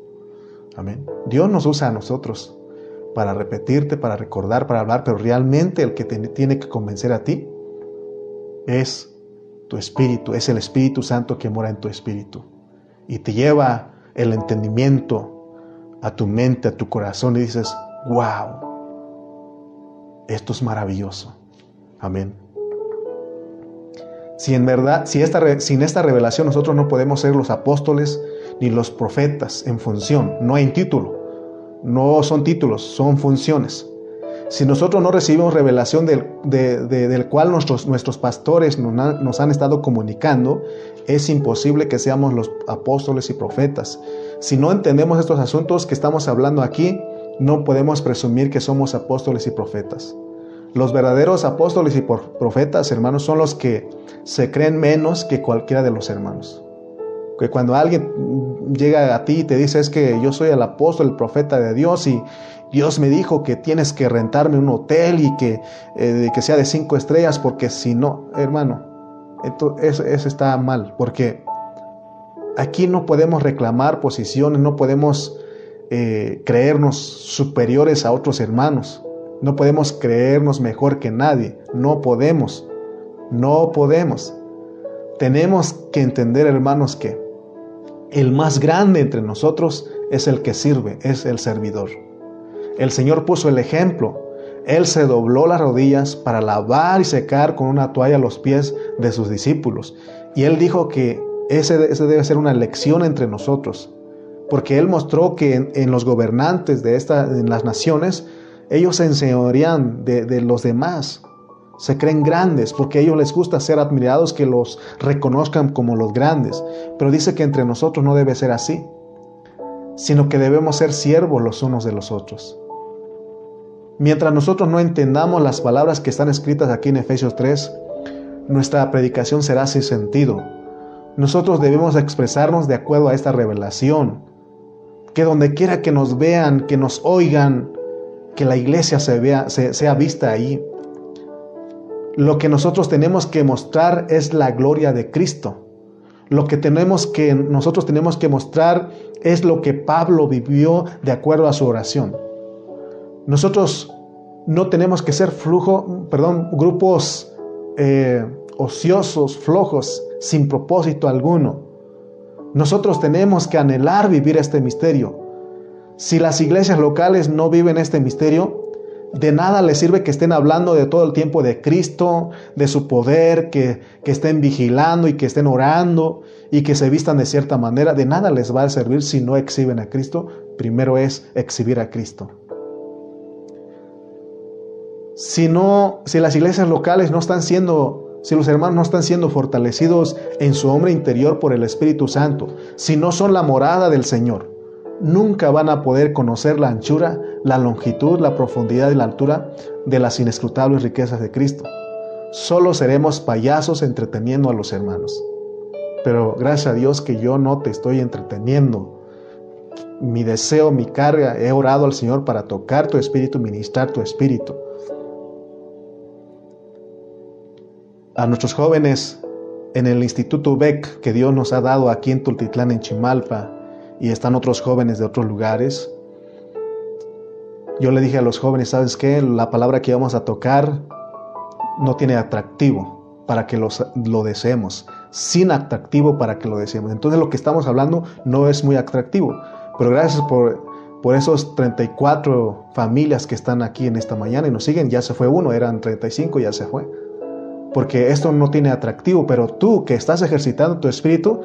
Amén. Dios nos usa a nosotros para repetirte, para recordar, para hablar, pero realmente el que te tiene que convencer a ti es tu espíritu, es el Espíritu Santo que mora en tu espíritu y te lleva el entendimiento a tu mente, a tu corazón y dices, wow, esto es maravilloso. Amén. Si en verdad, si esta, sin esta revelación nosotros no podemos ser los apóstoles ni los profetas en función, no hay título. No son títulos, son funciones. Si nosotros no recibimos revelación del, del cual nuestros, nuestros pastores nos, nos han estado comunicando, es imposible que seamos los apóstoles y profetas. Si no entendemos estos asuntos que estamos hablando aquí, no podemos presumir que somos apóstoles y profetas. Los verdaderos apóstoles y profetas, hermanos, son los que se creen menos que cualquiera de los hermanos. Que cuando alguien llega a ti y te dice es que yo soy el apóstol, el profeta de Dios y Dios me dijo que tienes que rentarme un hotel y que, eh, que sea de cinco estrellas porque si no, hermano, eso, eso está mal porque aquí no podemos reclamar posiciones, no podemos eh, creernos superiores a otros hermanos, no podemos creernos mejor que nadie, no podemos, no podemos. Tenemos que entender, hermanos, que el más grande entre nosotros es el que sirve, es el servidor. El Señor puso el ejemplo. Él se dobló las rodillas para lavar y secar con una toalla los pies de sus discípulos. Y Él dijo que ese, debe ser una lección entre nosotros. Porque Él mostró que en, los gobernantes de esta, en las naciones, ellos se enseñorean de, de los demás se creen grandes porque a ellos les gusta ser admirados, que los reconozcan como los grandes. Pero dice que entre nosotros no debe ser así, sino que debemos ser siervos los unos de los otros. Mientras nosotros no entendamos las palabras que están escritas aquí en Efesios 3, nuestra predicación será sin sentido. Nosotros debemos expresarnos de acuerdo a esta revelación. Que donde quiera que nos vean, que nos oigan, que la iglesia se vea, sea vista ahí. Lo que nosotros tenemos que mostrar es la gloria de Cristo. Lo que tenemos que nosotros tenemos que mostrar es lo que Pablo vivió de acuerdo a su oración. Nosotros no tenemos que ser flujo, perdón, grupos eh, ociosos, flojos, sin propósito alguno. Nosotros tenemos que anhelar vivir este misterio. Si las iglesias locales no viven este misterio, de nada les sirve que estén hablando de todo el tiempo de Cristo, de su poder, que, que, estén vigilando y que estén orando y que se vistan de cierta manera. De nada les va a servir si no exhiben a Cristo. Primero es exhibir a Cristo. Si no, si las iglesias locales no están siendo, si los hermanos no están siendo fortalecidos en su hombre interior por el Espíritu Santo, si no son la morada del Señor, nunca van a poder conocer la anchura, la longitud, la profundidad y la altura de las inescrutables riquezas de Cristo. Solo seremos payasos entreteniendo a los hermanos. Pero gracias a Dios que yo no te estoy entreteniendo. Mi deseo, mi carga, he orado al Señor para tocar tu espíritu, ministrar tu espíritu. A nuestros jóvenes en el Instituto BEC que Dios nos ha dado aquí en Tultitlán, en Chimalpa, y están otros jóvenes de otros lugares. Yo le dije a los jóvenes, ¿sabes qué? La palabra que vamos a tocar no tiene atractivo para que lo deseemos, sin atractivo para que lo deseemos. Entonces lo que estamos hablando no es muy atractivo, pero gracias por, por esos 34 familias que están aquí en esta mañana y nos siguen, ya se fue uno, eran 35, ya se fue. Porque esto no tiene atractivo, pero tú que estás ejercitando tu espíritu,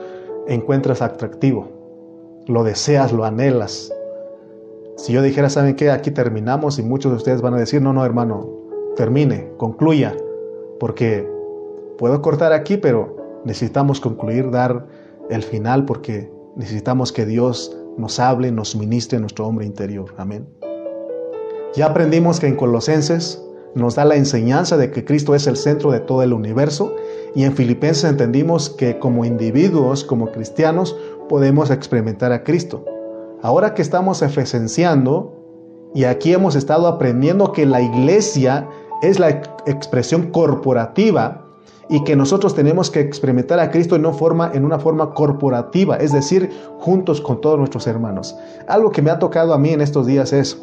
encuentras atractivo lo deseas, lo anhelas. Si yo dijera, ¿saben qué? Aquí terminamos y muchos de ustedes van a decir, no, no, hermano, termine, concluya, porque puedo cortar aquí, pero necesitamos concluir, dar el final, porque necesitamos que Dios nos hable, nos ministre nuestro hombre interior. Amén. Ya aprendimos que en Colosenses nos da la enseñanza de que Cristo es el centro de todo el universo y en Filipenses entendimos que como individuos, como cristianos, podemos experimentar a Cristo. Ahora que estamos efesenciando y aquí hemos estado aprendiendo que la iglesia es la expresión corporativa y que nosotros tenemos que experimentar a Cristo en una forma, corporativa, es decir, juntos con todos nuestros hermanos. Algo que me ha tocado a mí en estos días es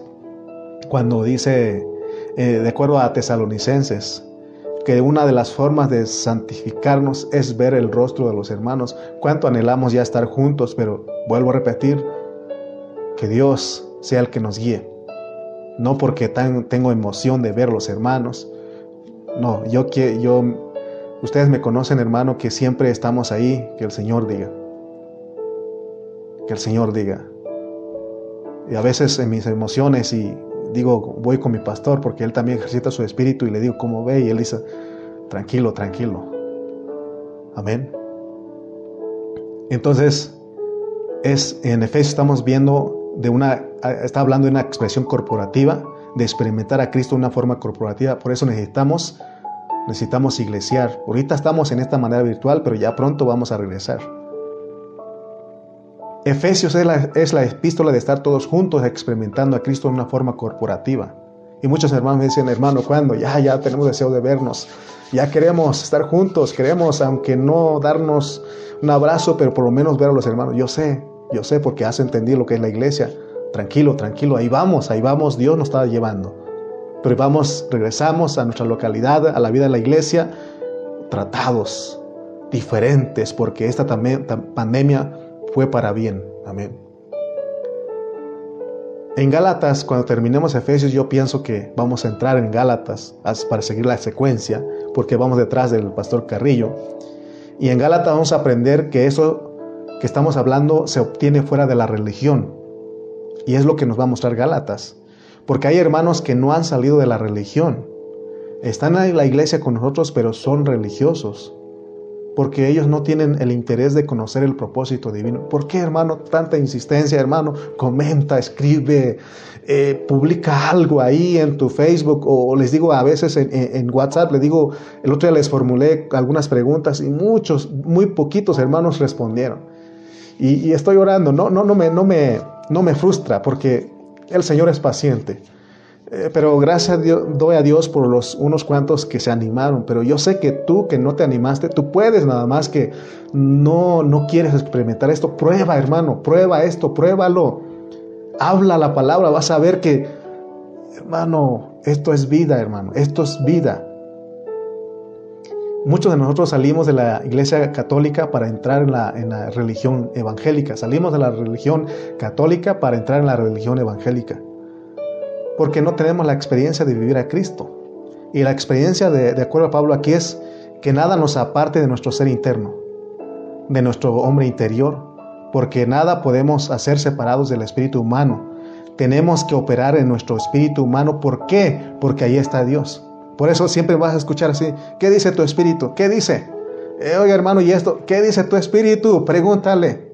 cuando dice, eh, de acuerdo a tesalonicenses, que una de las formas de santificarnos es ver el rostro de los hermanos. Cuánto anhelamos ya estar juntos, pero vuelvo a repetir, que Dios sea el que nos guíe. No porque tengo emoción de ver los hermanos. No, yo que yo ustedes me conocen, hermano, que siempre estamos ahí, que el Señor diga. Que el Señor diga. Y a veces en mis emociones y digo, voy con mi pastor porque él también ejercita su espíritu y le digo, ¿cómo ve? Y él dice, tranquilo, tranquilo. Amén. Entonces, es, en Efesios estamos viendo de una, está hablando de una expresión corporativa, de experimentar a Cristo de una forma corporativa. Por eso necesitamos, necesitamos iglesiar. Ahorita estamos en esta manera virtual, pero ya pronto vamos a regresar. Efesios es la, epístola de estar todos juntos experimentando a Cristo de una forma corporativa. Y muchos hermanos me dicen, hermano, ¿cuándo? Ya, ya tenemos deseo de vernos. Ya queremos estar juntos, queremos, aunque no darnos un abrazo, pero por lo menos ver a los hermanos. Yo sé, yo sé porque has entendido lo que es la iglesia. Tranquilo, tranquilo, ahí vamos, ahí vamos, Dios nos está llevando. Pero vamos, regresamos a nuestra localidad, a la vida de la iglesia, tratados, diferentes, porque esta pandemia fue para bien. Amén. En Gálatas, cuando terminemos Efesios, yo pienso que vamos a entrar en Gálatas para seguir la secuencia, porque vamos detrás del pastor Carrillo. Y en Gálatas vamos a aprender que eso que estamos hablando se obtiene fuera de la religión. Y es lo que nos va a mostrar Gálatas. Porque hay hermanos que no han salido de la religión. Están en la iglesia con nosotros, pero son religiosos porque ellos no tienen el interés de conocer el propósito divino. ¿Por qué, hermano, tanta insistencia, hermano? Comenta, escribe, eh, publica algo ahí en tu Facebook o, les digo a veces en, WhatsApp, les digo, el otro día les formulé algunas preguntas y muchos, muy poquitos hermanos respondieron. Y, estoy orando, no, no, no, me, no, me, no me frustra porque el Señor es paciente. Eh, pero gracias a Dios, doy a Dios por los unos cuantos que se animaron. Pero yo sé que tú que no te animaste, tú puedes nada más que no, no quieres experimentar esto. Prueba, hermano, prueba esto, pruébalo. Habla la palabra, vas a ver que hermano, esto es vida, hermano, esto es vida. Muchos de nosotros salimos de la iglesia católica para entrar en la, religión evangélica. Salimos de la religión católica para entrar en la religión evangélica. Porque no tenemos la experiencia de vivir a Cristo. Y la experiencia, de, de acuerdo a Pablo aquí, es que nada nos aparte de nuestro ser interno, de nuestro hombre interior, porque nada podemos hacer separados del espíritu humano. Tenemos que operar en nuestro espíritu humano. ¿Por qué? Porque ahí está Dios. Por eso siempre vas a escuchar así, ¿qué dice tu espíritu? ¿Qué dice? Eh, oye hermano, ¿y esto? ¿Qué dice tu espíritu? Pregúntale.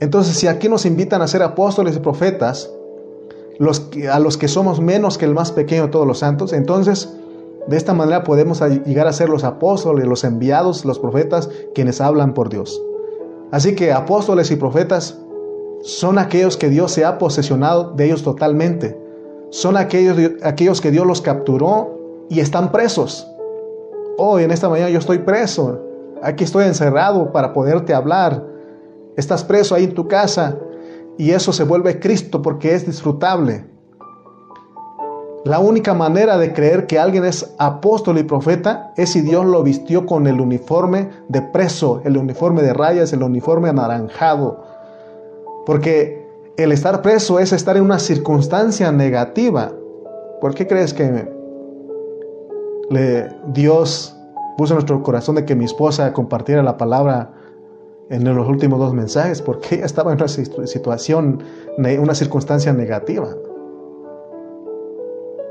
Entonces, si aquí nos invitan a ser apóstoles y profetas, a los que somos menos que el más pequeño de todos los santos, entonces de esta manera podemos llegar a ser los apóstoles, los enviados, los profetas, quienes hablan por Dios. Así que apóstoles y profetas son aquellos que Dios se ha posesionado de ellos totalmente. Son aquellos, aquellos que Dios los capturó y están presos. Hoy en esta mañana yo estoy preso. Aquí estoy encerrado para poderte hablar. Estás preso ahí en tu casa y eso se vuelve Cristo porque es disfrutable. La única manera de creer que alguien es apóstol y profeta es si Dios lo vistió con el uniforme de preso, el uniforme de rayas, el uniforme anaranjado. Porque el estar preso es estar en una circunstancia negativa. ¿Por qué crees que Dios puso en nuestro corazón de que mi esposa compartiera la palabra en los últimos dos mensajes? Porque ella estaba en una situación, una circunstancia negativa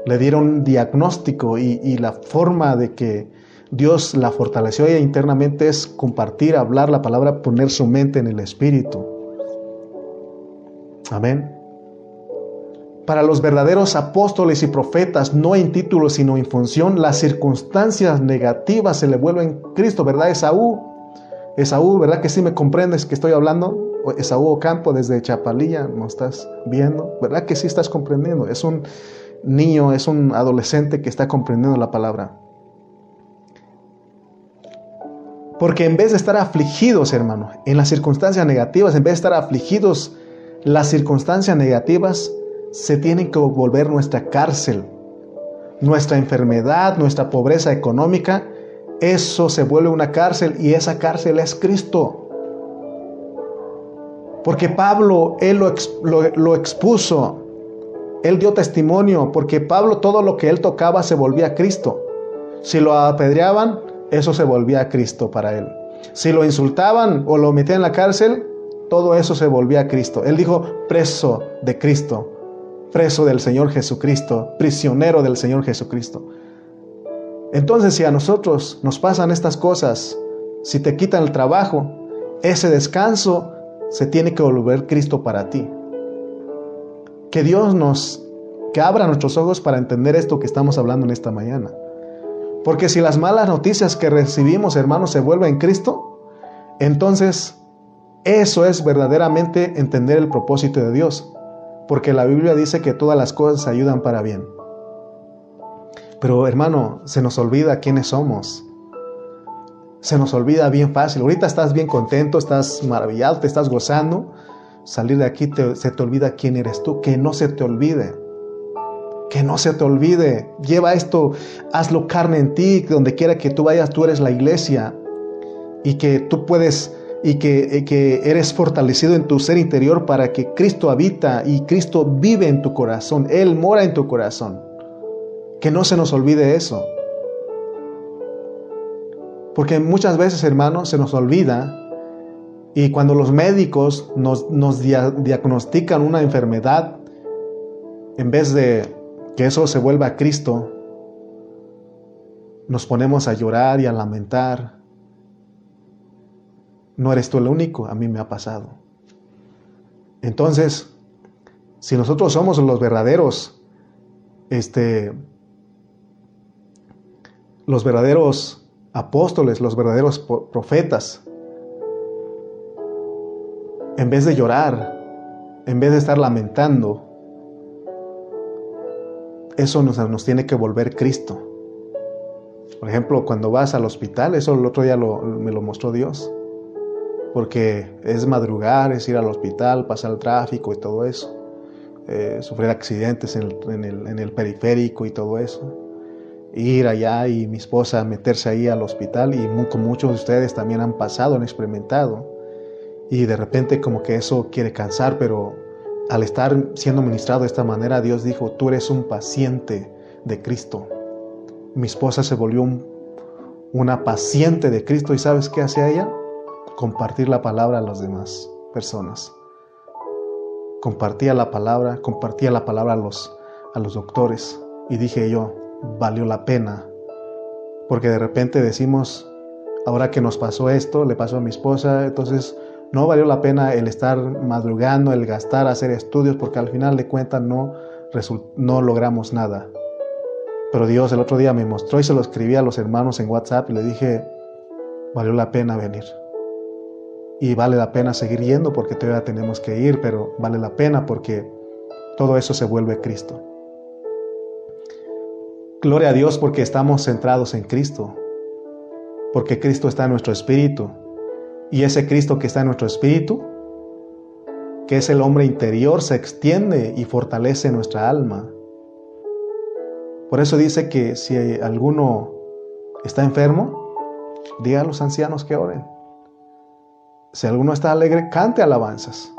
le dieron un diagnóstico y, la forma de que Dios la fortaleció ella internamente es compartir, hablar la palabra, poner su mente en el Espíritu. Amén. Para los verdaderos apóstoles y profetas, no en título, sino en función, las circunstancias negativas se le vuelven Cristo, ¿verdad? Esaú, Esaú, ¿verdad que sí me comprendes que estoy hablando? Esaú Ocampo desde Chapalilla, ¿no estás viendo? ¿Verdad que sí estás comprendiendo? Es un, niño, es un adolescente que está comprendiendo la palabra. Porque en vez de estar afligidos, hermano, en las circunstancias negativas, en vez de estar afligidos, las circunstancias negativas se tienen que volver nuestra cárcel. Nuestra enfermedad, nuestra pobreza económica, eso se vuelve una cárcel y esa cárcel es Cristo. Porque Pablo, él lo, lo expuso él dio testimonio porque Pablo todo lo que él tocaba se volvía a Cristo. Si lo apedreaban, eso se volvía a Cristo para él. Si lo insultaban o lo metían en la cárcel, todo eso se volvía a Cristo. Él dijo, preso de Cristo, preso del Señor Jesucristo, prisionero del Señor Jesucristo. Entonces, si a nosotros nos pasan estas cosas, si te quitan el trabajo, ese descanso se tiene que volver Cristo para ti que Dios nos, que abra nuestros ojos para entender esto que estamos hablando en esta mañana. Porque si las malas noticias que recibimos, hermanos, se vuelven Cristo, entonces eso es verdaderamente entender el propósito de Dios. Porque la Biblia dice que todas las cosas ayudan para bien. Pero hermano, se nos olvida quiénes somos. Se nos olvida bien fácil. Ahorita estás bien contento, estás maravillado, te estás gozando salir de aquí se te olvida quién eres tú, que no se te olvide. Que no se te olvide. Lleva esto, hazlo carne en ti, donde quiera que tú vayas, tú eres la iglesia. Y que tú puedes, y que, que eres fortalecido en tu ser interior para que Cristo habita y Cristo vive en tu corazón. Él mora en tu corazón. Que no se nos olvide eso. Porque muchas veces, hermanos, se nos olvida y cuando los médicos nos, diagnostican una enfermedad, en vez de que eso se vuelva a Cristo, nos ponemos a llorar y a lamentar. No eres tú el único, a mí me ha pasado. Entonces, si nosotros somos los verdaderos, este, los verdaderos apóstoles, los verdaderos profetas, en vez de llorar, en vez de estar lamentando, eso nos, tiene que volver Cristo. Por ejemplo, cuando vas al hospital, eso el otro día me lo mostró Dios. Porque es madrugar, es ir al hospital, pasar el tráfico y todo eso. eh, sufrir accidentes en el, periférico y todo eso ir allá y mi esposa meterse ahí al hospital y con muchos de ustedes también han pasado, han experimentado. Y de repente como que eso quiere cansar, pero al estar siendo ministrado de esta manera, Dios dijo, tú eres un paciente de Cristo. Mi esposa se volvió una paciente de Cristo y ¿sabes qué hacía ella? Compartir la palabra a las demás personas. Compartía la palabra, compartía la palabra a los, a los doctores. Y dije yo, valió la pena. Porque de repente decimos, ahora que nos pasó esto, le pasó a mi esposa, entonces no valió la pena el estar madrugando, el gastar, hacer estudios, porque al final de cuentas no, no logramos nada. Pero Dios el otro día me mostró y se lo escribí a los hermanos en WhatsApp y le dije, valió la pena venir. Y vale la pena seguir yendo porque todavía tenemos que ir, pero vale la pena porque todo eso se vuelve Cristo. Gloria a Dios porque estamos centrados en Cristo, porque Cristo está en nuestro espíritu. Y ese Cristo que está en nuestro espíritu, que es el hombre interior, se extiende y fortalece nuestra alma. Por eso dice que si alguno está enfermo, diga a los ancianos que oren. Si alguno está alegre, cante alabanzas.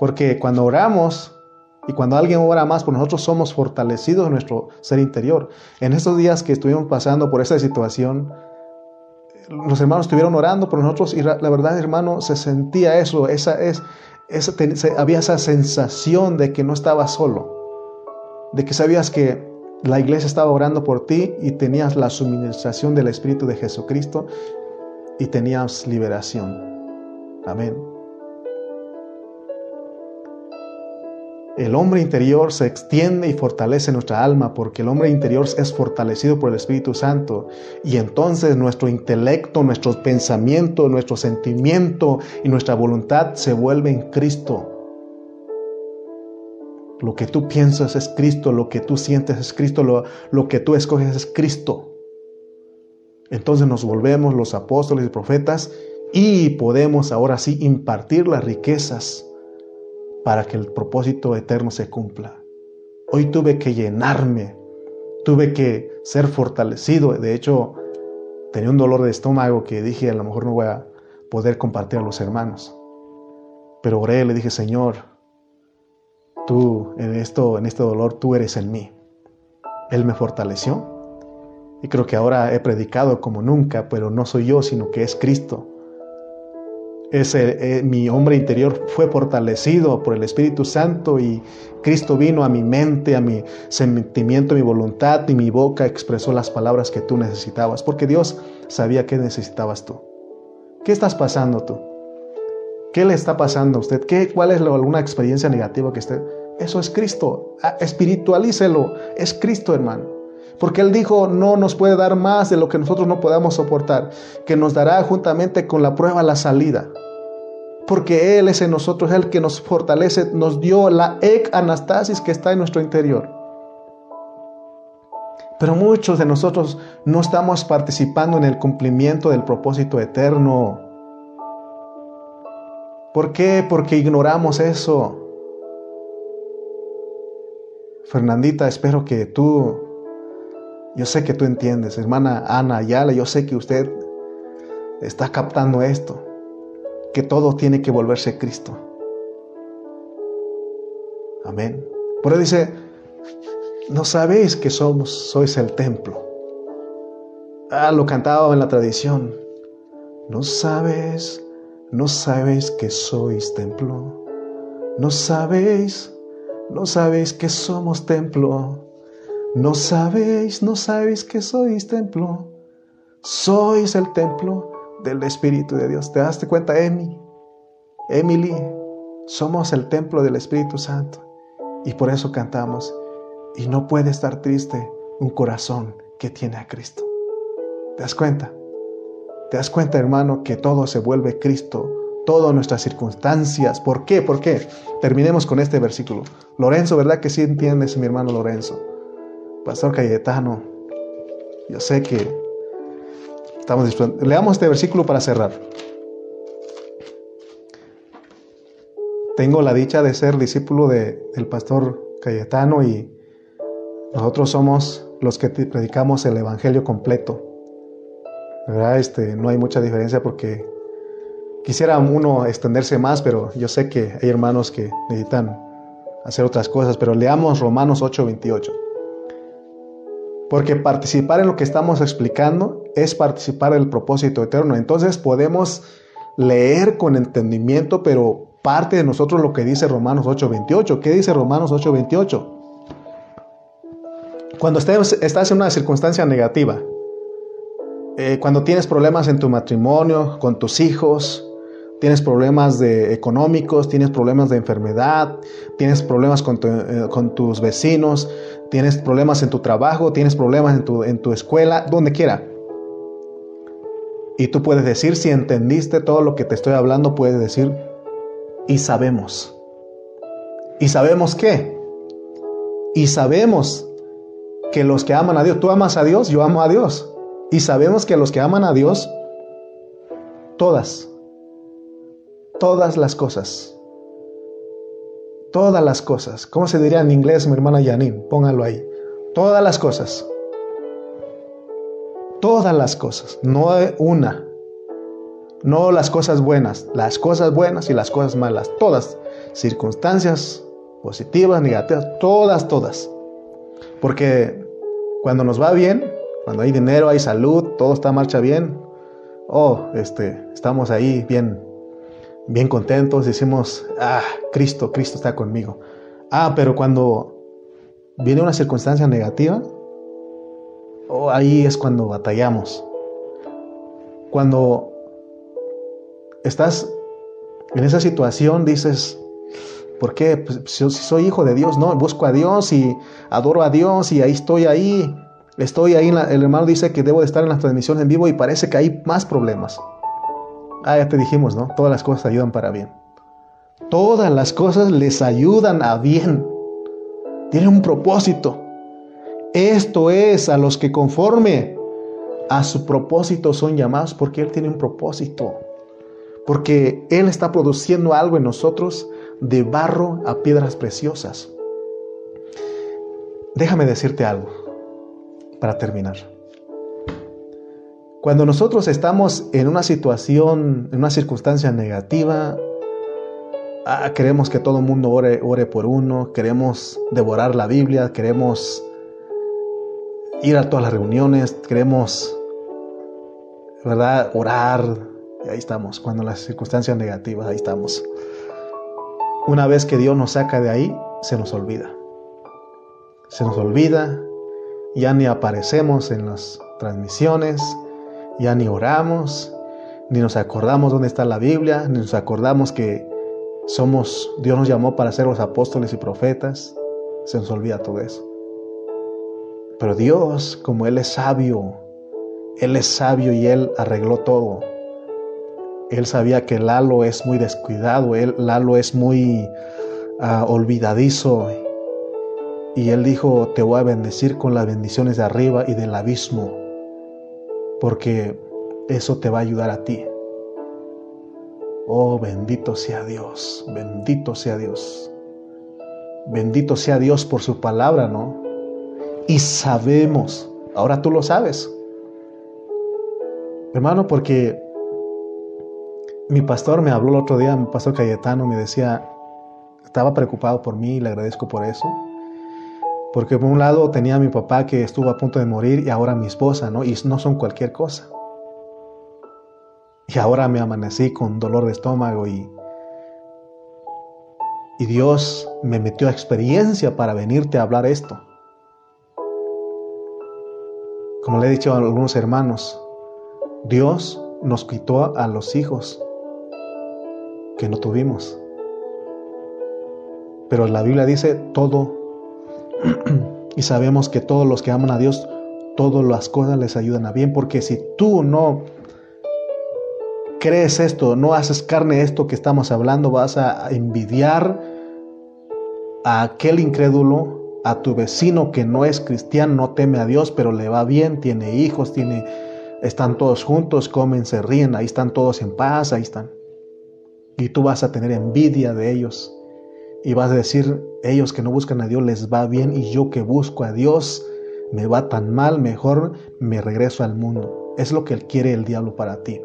Porque cuando oramos, y cuando alguien ora más por nosotros, somos fortalecidos en nuestro ser interior. En estos días que estuvimos pasando por esa situación, los hermanos estuvieron orando por nosotros y la verdad, hermano, se sentía eso, esa es, había esa sensación de que no estaba solo, de que sabías que la iglesia estaba orando por ti y tenías la suministración del Espíritu de Jesucristo y tenías liberación. Amén. El hombre interior se extiende y fortalece nuestra alma porque el hombre interior es fortalecido por el Espíritu Santo y entonces nuestro intelecto, nuestros pensamientos, nuestro sentimiento y nuestra voluntad se vuelven Cristo. Lo que tú piensas es Cristo, lo que tú sientes es Cristo, lo, lo que tú escoges es Cristo. Entonces nos volvemos los apóstoles y profetas y podemos ahora sí impartir las riquezas para que el propósito eterno se cumpla. Hoy tuve que llenarme, tuve que ser fortalecido. De hecho, tenía un dolor de estómago que dije, a lo mejor no voy a poder compartir a los hermanos. Pero oré, le dije, Señor, tú en esto, en este dolor, tú eres en mí. Él me fortaleció. Y creo que ahora he predicado como nunca, pero no soy yo, sino que es Cristo ese, eh, mi hombre interior fue fortalecido por el Espíritu Santo y Cristo vino a mi mente, a mi sentimiento, a mi voluntad y mi boca expresó las palabras que tú necesitabas, porque Dios sabía que necesitabas tú. ¿Qué estás pasando tú? ¿Qué le está pasando a usted? ¿Qué, ¿Cuál es alguna experiencia negativa que esté? Eso es Cristo. Ah, espiritualícelo. Es Cristo, hermano. Porque Él dijo, no nos puede dar más de lo que nosotros no podamos soportar, que nos dará juntamente con la prueba la salida. Porque Él es en nosotros el que nos fortalece, nos dio la ec anastasis que está en nuestro interior. Pero muchos de nosotros no estamos participando en el cumplimiento del propósito eterno. ¿Por qué? Porque ignoramos eso. Fernandita, espero que tú yo sé que tú entiendes, hermana Ana Ayala, yo sé que usted está captando esto, que todo tiene que volverse Cristo. Amén. Por eso dice, no sabéis que somos, sois el templo. Ah, lo cantaba en la tradición. No sabes, no sabéis que sois templo. No sabéis, no sabéis que somos templo no sabéis, no sabéis que sois templo. Sois el templo del Espíritu de Dios. ¿Te das cuenta, Emi? Emily, somos el templo del Espíritu Santo. Y por eso cantamos. Y no puede estar triste un corazón que tiene a Cristo. ¿Te das cuenta? ¿Te das cuenta, hermano, que todo se vuelve Cristo? Todas nuestras circunstancias. ¿Por qué? ¿Por qué? Terminemos con este versículo. Lorenzo, ¿verdad que sí entiendes, mi hermano Lorenzo? Pastor Cayetano, yo sé que estamos disfrutando. Leamos este versículo para cerrar. tengo la dicha de ser discípulo de, del pastor Cayetano y nosotros somos los que predicamos el Evangelio completo. ¿Verdad? Este, no hay mucha diferencia porque quisiera uno extenderse más, pero yo sé que hay hermanos que necesitan hacer otras cosas, pero leamos Romanos 8:28. Porque participar en lo que estamos explicando es participar en el propósito eterno. Entonces podemos leer con entendimiento, pero parte de nosotros lo que dice Romanos 8:28. ¿Qué dice Romanos 8:28? Cuando estás en una circunstancia negativa, eh, cuando tienes problemas en tu matrimonio, con tus hijos, tienes problemas de económicos, tienes problemas de enfermedad, tienes problemas con, eh, tus vecinos, tienes problemas en tu trabajo, tienes problemas en tu, en tu escuela, donde quiera. Y tú puedes decir, si entendiste todo lo que te estoy hablando, puedes decir, y sabemos. ¿Y sabemos qué? Y sabemos que los que aman a Dios, tú amas a Dios, yo amo a Dios. Y sabemos que los que aman a Dios, todas, todas las cosas, todas las cosas, ¿cómo se diría en inglés mi hermana Janine? Póngalo ahí. Todas las cosas, todas las cosas, no una, no las cosas buenas, las cosas buenas y las cosas malas, todas, circunstancias positivas, negativas, todas, todas. Porque cuando nos va bien, cuando hay dinero, hay salud, todo está marcha bien, oh, este, estamos ahí bien, bien contentos, decimos, ah, Cristo, Cristo está conmigo. Ah, pero cuando viene una circunstancia negativa, oh, ahí es cuando batallamos. Cuando estás en esa situación, dices, ¿Por qué? Pues, si soy hijo de Dios, no, busco a Dios y adoro a Dios y ahí estoy ahí. Estoy ahí, el hermano dice que debo de estar en las transmisiones en vivo y parece que hay más problemas. Ah, ya te dijimos, ¿no? Todas las cosas ayudan para bien. Todas las cosas les ayudan a bien. Tienen un propósito. Esto es a los que conforme a su propósito son llamados porque Él tiene un propósito. Porque Él está produciendo algo en nosotros de barro a piedras preciosas. Déjame decirte algo para terminar. Cuando nosotros estamos en una situación, en una circunstancia negativa, ah, queremos que todo el mundo ore, ore por uno, queremos devorar la Biblia, queremos ir a todas las reuniones, queremos, ¿verdad?, orar. Y ahí estamos, cuando las circunstancias negativas, ahí estamos. Una vez que Dios nos saca de ahí, se nos olvida. Se nos olvida, ya ni aparecemos en las transmisiones, ya ni oramos, ni nos acordamos dónde está la Biblia, ni nos acordamos que somos, Dios nos llamó para ser los apóstoles y profetas. Se nos olvida todo eso. Pero Dios, como Él es sabio, Él es sabio y Él arregló todo. Él sabía que Lalo es muy descuidado, él, Lalo es muy ah, olvidadizo. Y él dijo, te voy a bendecir con las bendiciones de arriba y del abismo, porque eso te va a ayudar a ti. Oh, bendito sea Dios, bendito sea Dios. Bendito sea Dios por su palabra, ¿no? Y sabemos, ahora tú lo sabes, hermano, porque mi pastor me habló el otro día, mi pastor Cayetano, me decía, estaba preocupado por mí y le agradezco por eso. Porque por un lado tenía a mi papá que estuvo a punto de morir y ahora mi esposa, ¿no? Y no son cualquier cosa. Y ahora me amanecí con dolor de estómago y, y Dios me metió a experiencia para venirte a hablar esto. Como le he dicho a algunos hermanos, Dios nos quitó a los hijos que no tuvimos. Pero la Biblia dice todo [clears throat] y sabemos que todos los que aman a Dios, todas las cosas les ayudan a bien, porque si tú no crees esto, no haces carne esto que estamos hablando, vas a envidiar a aquel incrédulo, a tu vecino que no es cristiano, no teme a Dios, pero le va bien, tiene hijos, tiene están todos juntos, comen, se ríen, ahí están todos en paz, ahí están. Y tú vas a tener envidia de ellos. Y vas a decir, ellos que no buscan a Dios les va bien y yo que busco a Dios me va tan mal, mejor me regreso al mundo. Es lo que quiere el diablo para ti.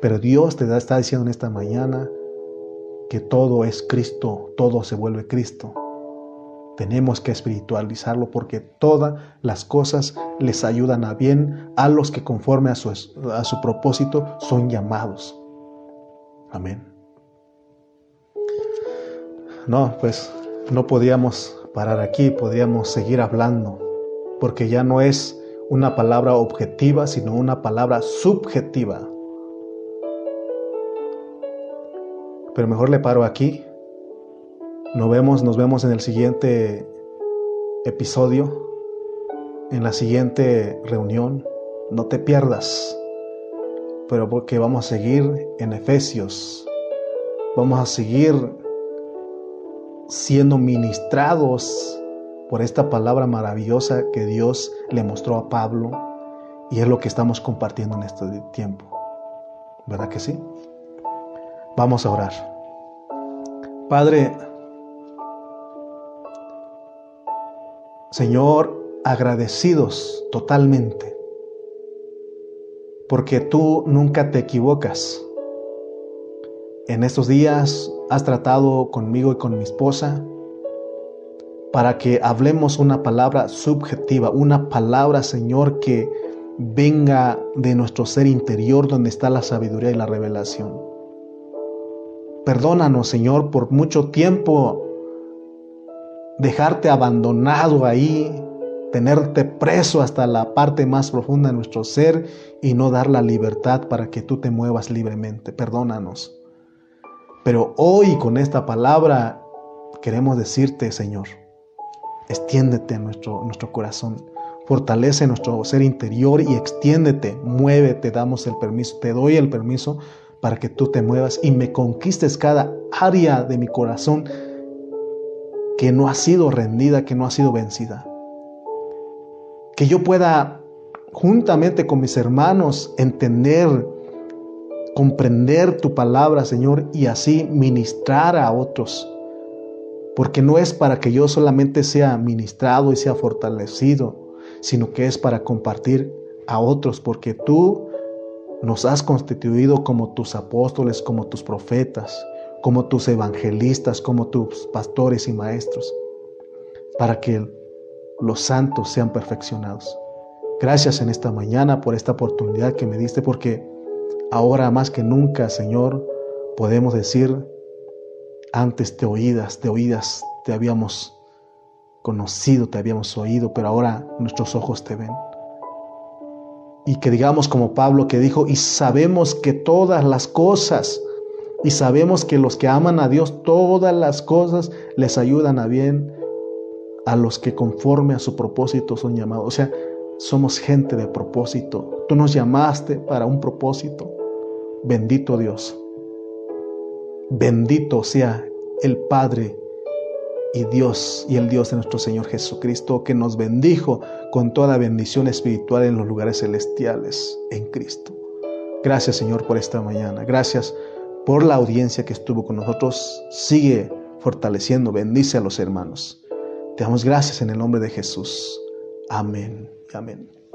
Pero Dios te está diciendo en esta mañana que todo es Cristo, todo se vuelve Cristo. Tenemos que espiritualizarlo porque todas las cosas les ayudan a bien a los que conforme a su, a su propósito son llamados. Amén. No, pues no podíamos parar aquí, podíamos seguir hablando, porque ya no es una palabra objetiva, sino una palabra subjetiva. Pero mejor le paro aquí. Nos vemos, nos vemos en el siguiente episodio, en la siguiente reunión. No te pierdas. Pero porque vamos a seguir en Efesios. Vamos a seguir siendo ministrados por esta palabra maravillosa que Dios le mostró a Pablo y es lo que estamos compartiendo en este tiempo. ¿Verdad que sí? Vamos a orar. Padre, Señor, agradecidos totalmente, porque tú nunca te equivocas. En estos días has tratado conmigo y con mi esposa para que hablemos una palabra subjetiva, una palabra, Señor, que venga de nuestro ser interior donde está la sabiduría y la revelación. Perdónanos, Señor, por mucho tiempo dejarte abandonado ahí, tenerte preso hasta la parte más profunda de nuestro ser y no dar la libertad para que tú te muevas libremente. Perdónanos. Pero hoy con esta palabra queremos decirte, Señor, extiéndete nuestro, nuestro corazón, fortalece nuestro ser interior y extiéndete, muévete, damos el permiso, te doy el permiso para que tú te muevas y me conquistes cada área de mi corazón que no ha sido rendida, que no ha sido vencida. Que yo pueda, juntamente con mis hermanos, entender comprender tu palabra, Señor, y así ministrar a otros. Porque no es para que yo solamente sea ministrado y sea fortalecido, sino que es para compartir a otros, porque tú nos has constituido como tus apóstoles, como tus profetas, como tus evangelistas, como tus pastores y maestros, para que los santos sean perfeccionados. Gracias en esta mañana por esta oportunidad que me diste, porque Ahora más que nunca, Señor, podemos decir, antes te oídas, te oídas, te habíamos conocido, te habíamos oído, pero ahora nuestros ojos te ven. Y que digamos como Pablo que dijo, y sabemos que todas las cosas, y sabemos que los que aman a Dios, todas las cosas les ayudan a bien a los que conforme a su propósito son llamados. O sea, somos gente de propósito. Tú nos llamaste para un propósito. Bendito Dios. Bendito sea el Padre y Dios y el Dios de nuestro Señor Jesucristo que nos bendijo con toda bendición espiritual en los lugares celestiales en Cristo. Gracias Señor por esta mañana. Gracias por la audiencia que estuvo con nosotros. Sigue fortaleciendo, bendice a los hermanos. Te damos gracias en el nombre de Jesús. Amén. Amén.